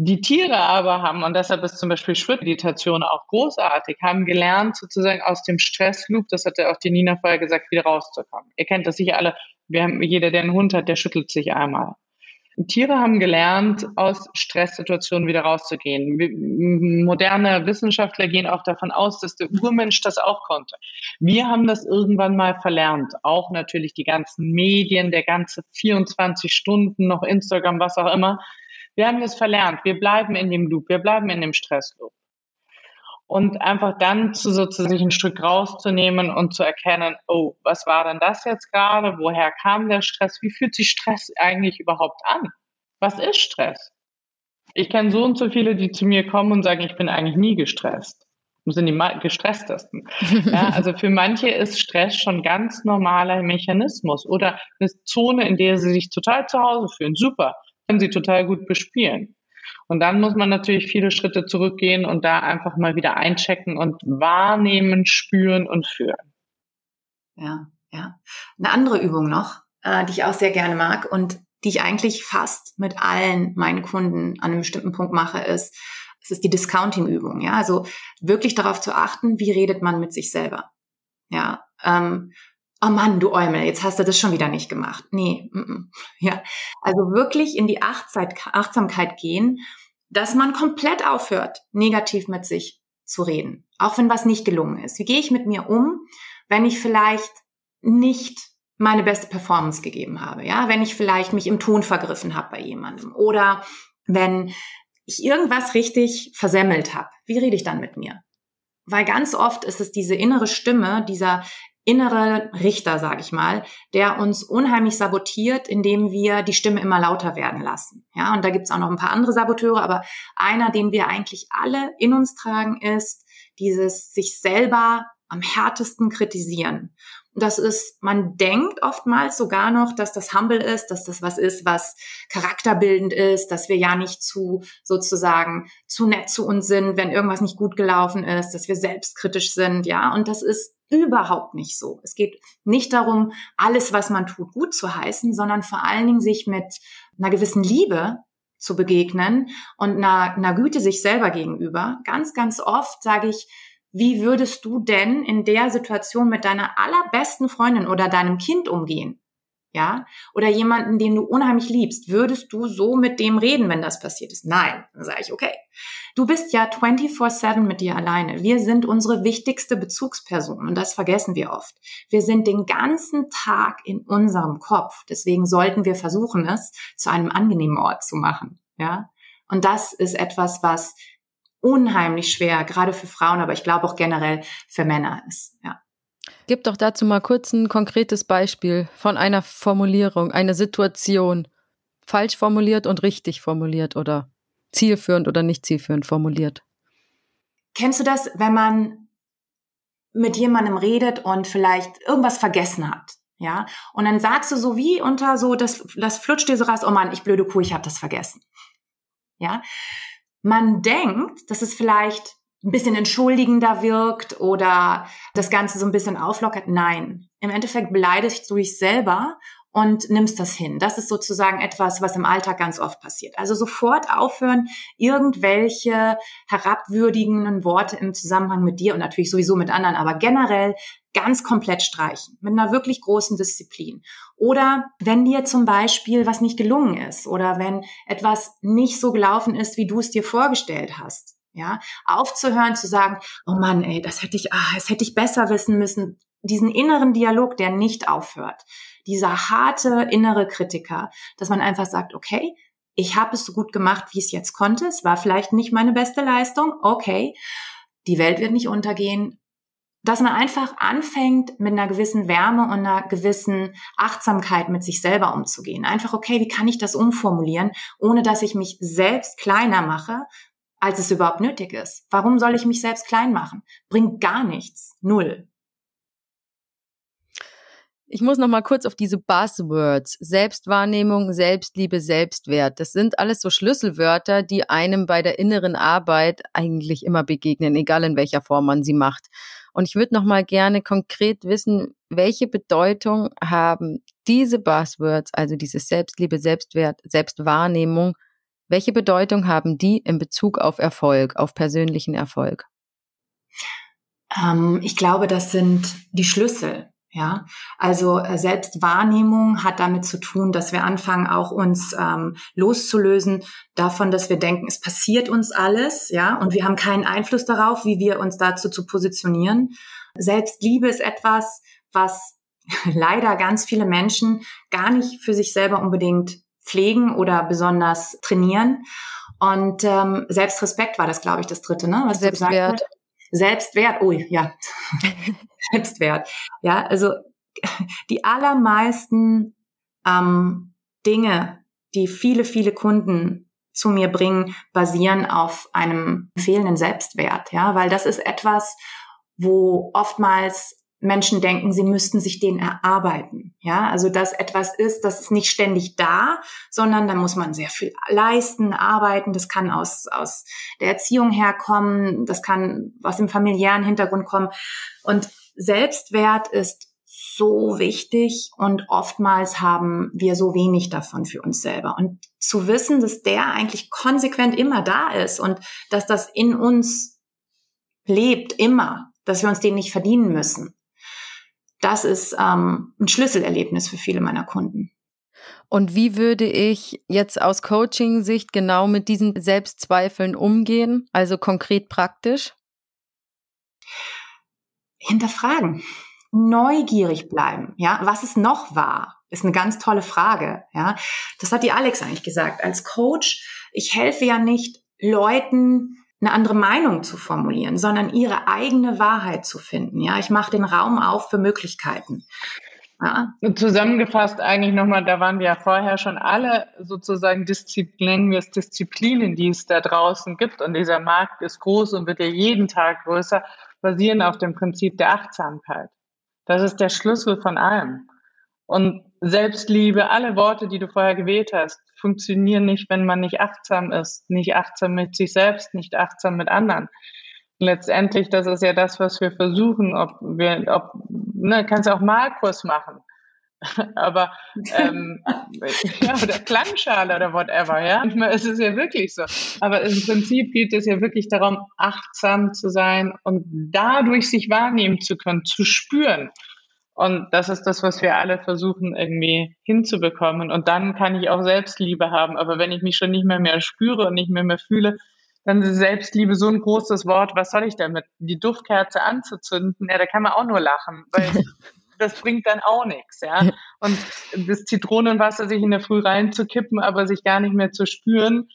Die Tiere aber haben, und deshalb ist zum Beispiel Schrittmeditation auch großartig, haben gelernt, sozusagen aus dem Stressloop, das hat ja auch die Nina vorher gesagt, wieder rauszukommen. Ihr kennt das sicher alle, wir haben, jeder, der einen Hund hat, der schüttelt sich einmal. Tiere haben gelernt, aus Stresssituationen wieder rauszugehen. Moderne Wissenschaftler gehen auch davon aus, dass der Urmensch das auch konnte. Wir haben das irgendwann mal verlernt. Auch natürlich die ganzen Medien, der ganze 24 Stunden, noch Instagram, was auch immer. Wir haben das verlernt. Wir bleiben in dem Loop. Wir bleiben in dem Stressloop. Und einfach dann zu sozusagen sich ein Stück rauszunehmen und zu erkennen, oh, was war denn das jetzt gerade? Woher kam der Stress? Wie fühlt sich Stress eigentlich überhaupt an? Was ist Stress? Ich kenne so und so viele, die zu mir kommen und sagen, ich bin eigentlich nie gestresst. sind die gestresstesten. Ja, also für manche ist Stress schon ganz normaler Mechanismus oder eine Zone, in der sie sich total zu Hause fühlen. Super, können sie total gut bespielen. Und dann muss man natürlich viele Schritte zurückgehen und da einfach mal wieder einchecken und wahrnehmen, spüren und fühlen. Ja, ja. Eine andere Übung noch, äh, die ich auch sehr gerne mag und die ich eigentlich fast mit allen meinen Kunden an einem bestimmten Punkt mache, ist, es ist die Discounting-Übung. Ja, also wirklich darauf zu achten, wie redet man mit sich selber. Ja, ähm, oh Mann, du Eumel, jetzt hast du das schon wieder nicht gemacht. Nee, mm -mm. ja. Also wirklich in die Achtsamkeit gehen, dass man komplett aufhört, negativ mit sich zu reden. Auch wenn was nicht gelungen ist. Wie gehe ich mit mir um, wenn ich vielleicht nicht meine beste Performance gegeben habe, ja, wenn ich vielleicht mich im Ton vergriffen habe bei jemandem oder wenn ich irgendwas richtig versemmelt habe. Wie rede ich dann mit mir? Weil ganz oft ist es diese innere Stimme, dieser innere Richter, sage ich mal, der uns unheimlich sabotiert, indem wir die Stimme immer lauter werden lassen. Ja, und da gibt's auch noch ein paar andere Saboteure, aber einer, den wir eigentlich alle in uns tragen, ist dieses sich selber am härtesten kritisieren. Das ist, man denkt oftmals sogar noch, dass das humble ist, dass das was ist, was charakterbildend ist, dass wir ja nicht zu sozusagen zu nett zu uns sind, wenn irgendwas nicht gut gelaufen ist, dass wir selbstkritisch sind, ja. Und das ist überhaupt nicht so. Es geht nicht darum, alles, was man tut, gut zu heißen, sondern vor allen Dingen sich mit einer gewissen Liebe zu begegnen und einer, einer Güte sich selber gegenüber. Ganz, ganz oft sage ich, wie würdest du denn in der Situation mit deiner allerbesten Freundin oder deinem Kind umgehen? Ja? Oder jemanden, den du unheimlich liebst, würdest du so mit dem reden, wenn das passiert ist? Nein. Dann sage ich, okay. Du bist ja 24-7 mit dir alleine. Wir sind unsere wichtigste Bezugsperson und das vergessen wir oft. Wir sind den ganzen Tag in unserem Kopf. Deswegen sollten wir versuchen, es zu einem angenehmen Ort zu machen. Ja? Und das ist etwas, was unheimlich schwer, gerade für Frauen, aber ich glaube auch generell für Männer ist. Ja. Gib doch dazu mal kurz ein konkretes Beispiel von einer Formulierung, einer Situation. Falsch formuliert und richtig formuliert oder zielführend oder nicht zielführend formuliert. Kennst du das, wenn man mit jemandem redet und vielleicht irgendwas vergessen hat? Ja, und dann sagst du so wie unter so, das, das flutscht dir so raus, oh Mann, ich blöde Kuh, ich habe das vergessen. Ja, man denkt, dass es vielleicht ein bisschen entschuldigender wirkt oder das Ganze so ein bisschen auflockert. Nein, im Endeffekt beleidigst du dich selber und nimmst das hin. Das ist sozusagen etwas, was im Alltag ganz oft passiert. Also sofort aufhören, irgendwelche herabwürdigenden Worte im Zusammenhang mit dir und natürlich sowieso mit anderen, aber generell ganz komplett streichen, mit einer wirklich großen Disziplin. Oder wenn dir zum Beispiel was nicht gelungen ist oder wenn etwas nicht so gelaufen ist, wie du es dir vorgestellt hast. Ja, aufzuhören, zu sagen, oh Mann, ey, das hätte ich, ah, das hätte ich besser wissen müssen. Diesen inneren Dialog, der nicht aufhört. Dieser harte innere Kritiker, dass man einfach sagt, okay, ich habe es so gut gemacht, wie ich es jetzt konnte. Es war vielleicht nicht meine beste Leistung. Okay, die Welt wird nicht untergehen dass man einfach anfängt, mit einer gewissen Wärme und einer gewissen Achtsamkeit mit sich selber umzugehen. Einfach, okay, wie kann ich das umformulieren, ohne dass ich mich selbst kleiner mache, als es überhaupt nötig ist. Warum soll ich mich selbst klein machen? Bringt gar nichts. Null. Ich muss noch mal kurz auf diese Buzzwords Selbstwahrnehmung, Selbstliebe, Selbstwert. Das sind alles so Schlüsselwörter, die einem bei der inneren Arbeit eigentlich immer begegnen, egal in welcher Form man sie macht. Und ich würde noch mal gerne konkret wissen, welche Bedeutung haben diese Buzzwords, also diese Selbstliebe, Selbstwert, Selbstwahrnehmung, welche Bedeutung haben die in Bezug auf Erfolg, auf persönlichen Erfolg? Ähm, ich glaube, das sind die Schlüssel. Ja, also äh, Selbstwahrnehmung hat damit zu tun, dass wir anfangen, auch uns ähm, loszulösen davon, dass wir denken, es passiert uns alles, ja, und wir haben keinen Einfluss darauf, wie wir uns dazu zu positionieren. Selbstliebe ist etwas, was leider ganz viele Menschen gar nicht für sich selber unbedingt pflegen oder besonders trainieren. Und ähm, Selbstrespekt war das, glaube ich, das dritte, ne? Was Selbstwert. Selbstwert, ui, ja. Selbstwert. Ja, also die allermeisten ähm, Dinge, die viele, viele Kunden zu mir bringen, basieren auf einem fehlenden Selbstwert, ja, weil das ist etwas, wo oftmals Menschen denken, sie müssten sich den erarbeiten. Ja, also dass etwas ist, das ist nicht ständig da, sondern da muss man sehr viel leisten, arbeiten. Das kann aus, aus der Erziehung herkommen, das kann aus dem familiären Hintergrund kommen. Und Selbstwert ist so wichtig und oftmals haben wir so wenig davon für uns selber. Und zu wissen, dass der eigentlich konsequent immer da ist und dass das in uns lebt, immer, dass wir uns den nicht verdienen müssen das ist ähm, ein Schlüsselerlebnis für viele meiner Kunden. Und wie würde ich jetzt aus Coaching-Sicht genau mit diesen Selbstzweifeln umgehen? Also konkret praktisch? Hinterfragen. Neugierig bleiben. Ja, was ist noch wahr? Ist eine ganz tolle Frage. Ja, das hat die Alex eigentlich gesagt. Als Coach, ich helfe ja nicht Leuten, eine andere Meinung zu formulieren, sondern ihre eigene Wahrheit zu finden. Ja, ich mache den Raum auf für Möglichkeiten. Ja. Zusammengefasst eigentlich nochmal, da waren wir ja vorher schon alle sozusagen Disziplinen, wir es Disziplinen, die es da draußen gibt und dieser Markt ist groß und wird ja jeden Tag größer, basieren auf dem Prinzip der Achtsamkeit. Das ist der Schlüssel von allem. Und Selbstliebe, alle Worte, die du vorher gewählt hast, funktionieren nicht, wenn man nicht achtsam ist, nicht achtsam mit sich selbst, nicht achtsam mit anderen. Letztendlich, das ist ja das, was wir versuchen, ob wir, ob, ne, kannst auch Malkurs machen. Aber ähm, ja, oder Klangschale oder whatever, ja. Manchmal ist es ja wirklich so. Aber im Prinzip geht es ja wirklich darum, achtsam zu sein und dadurch sich wahrnehmen zu können, zu spüren. Und das ist das, was wir alle versuchen irgendwie hinzubekommen. Und dann kann ich auch Selbstliebe haben. Aber wenn ich mich schon nicht mehr mehr spüre und nicht mehr mehr fühle, dann ist Selbstliebe so ein großes Wort. Was soll ich damit? Die Duftkerze anzuzünden? Ja, da kann man auch nur lachen, weil das bringt dann auch nichts, ja. Und das Zitronenwasser sich in der Früh reinzukippen, aber sich gar nicht mehr zu spüren.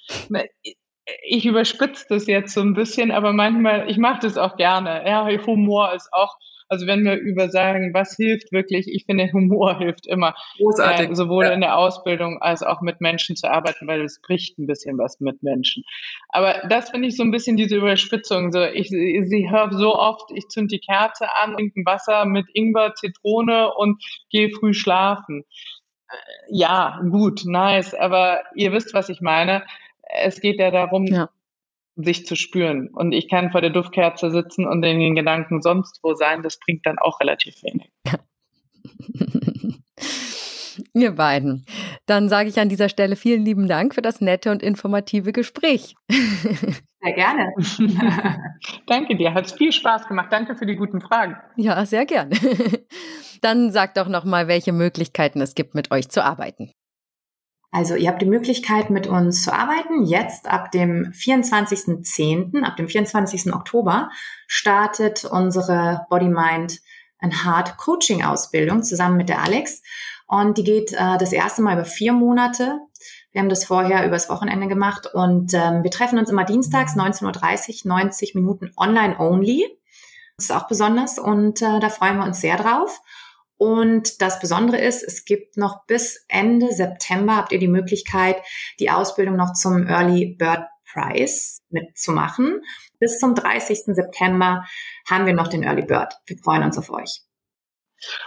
Ich überspitze das jetzt so ein bisschen, aber manchmal, ich mache das auch gerne. Ja, Humor ist auch also wenn wir über sagen, was hilft wirklich, ich finde, Humor hilft immer. Großartig. Äh, sowohl ja. in der Ausbildung als auch mit Menschen zu arbeiten, weil es bricht ein bisschen was mit Menschen. Aber das finde ich so ein bisschen diese Überspitzung. So, ich, ich höre so oft, ich zünd die Kerze an, trinke Wasser mit Ingwer, Zitrone und gehe früh schlafen. Äh, ja, gut, nice, aber ihr wisst, was ich meine. Es geht ja darum, ja sich zu spüren. Und ich kann vor der Duftkerze sitzen und in den Gedanken sonst wo sein. Das bringt dann auch relativ wenig. Ihr beiden. Dann sage ich an dieser Stelle vielen lieben Dank für das nette und informative Gespräch. Sehr gerne. Danke dir, hat viel Spaß gemacht. Danke für die guten Fragen. Ja, sehr gerne. Dann sag doch noch mal, welche Möglichkeiten es gibt, mit euch zu arbeiten. Also ihr habt die Möglichkeit, mit uns zu arbeiten. Jetzt ab dem 24.10., ab dem 24. Oktober startet unsere Body Mind and Heart Coaching Ausbildung zusammen mit der Alex. Und die geht äh, das erste Mal über vier Monate. Wir haben das vorher übers Wochenende gemacht und ähm, wir treffen uns immer dienstags 19.30 Uhr, 90 Minuten online only. Das ist auch besonders und äh, da freuen wir uns sehr drauf. Und das Besondere ist, es gibt noch bis Ende September habt ihr die Möglichkeit, die Ausbildung noch zum Early Bird Prize mitzumachen. Bis zum 30. September haben wir noch den Early Bird. Wir freuen uns auf euch.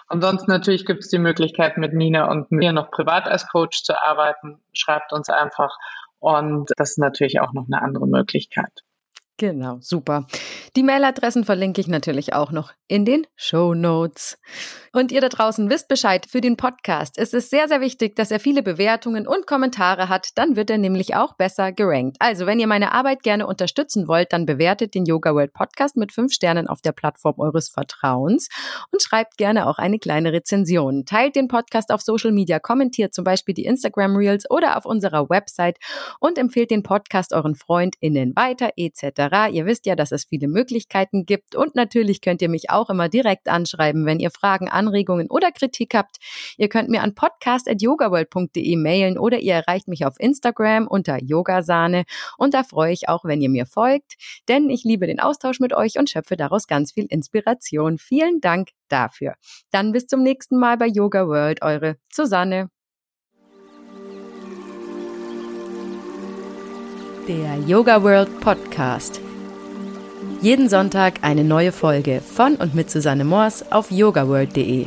Und sonst natürlich gibt es die Möglichkeit, mit Nina und mir noch privat als Coach zu arbeiten. Schreibt uns einfach. Und das ist natürlich auch noch eine andere Möglichkeit. Genau, super. Die Mailadressen verlinke ich natürlich auch noch in den Show Notes. Und ihr da draußen wisst Bescheid für den Podcast. Es ist sehr, sehr wichtig, dass er viele Bewertungen und Kommentare hat. Dann wird er nämlich auch besser gerankt. Also, wenn ihr meine Arbeit gerne unterstützen wollt, dann bewertet den Yoga World Podcast mit fünf Sternen auf der Plattform eures Vertrauens und schreibt gerne auch eine kleine Rezension. Teilt den Podcast auf Social Media, kommentiert zum Beispiel die Instagram Reels oder auf unserer Website und empfehlt den Podcast euren FreundInnen weiter etc. Ihr wisst ja, dass es viele Möglichkeiten gibt und natürlich könnt ihr mich auch immer direkt anschreiben, wenn ihr Fragen an Anregungen oder Kritik habt, ihr könnt mir an podcast.yogaworld.de mailen oder ihr erreicht mich auf Instagram unter Yogasahne und da freue ich auch, wenn ihr mir folgt, denn ich liebe den Austausch mit euch und schöpfe daraus ganz viel Inspiration. Vielen Dank dafür. Dann bis zum nächsten Mal bei Yoga World, eure Susanne. Der Yoga World Podcast. Jeden Sonntag eine neue Folge von und mit Susanne Moors auf yogaworld.de.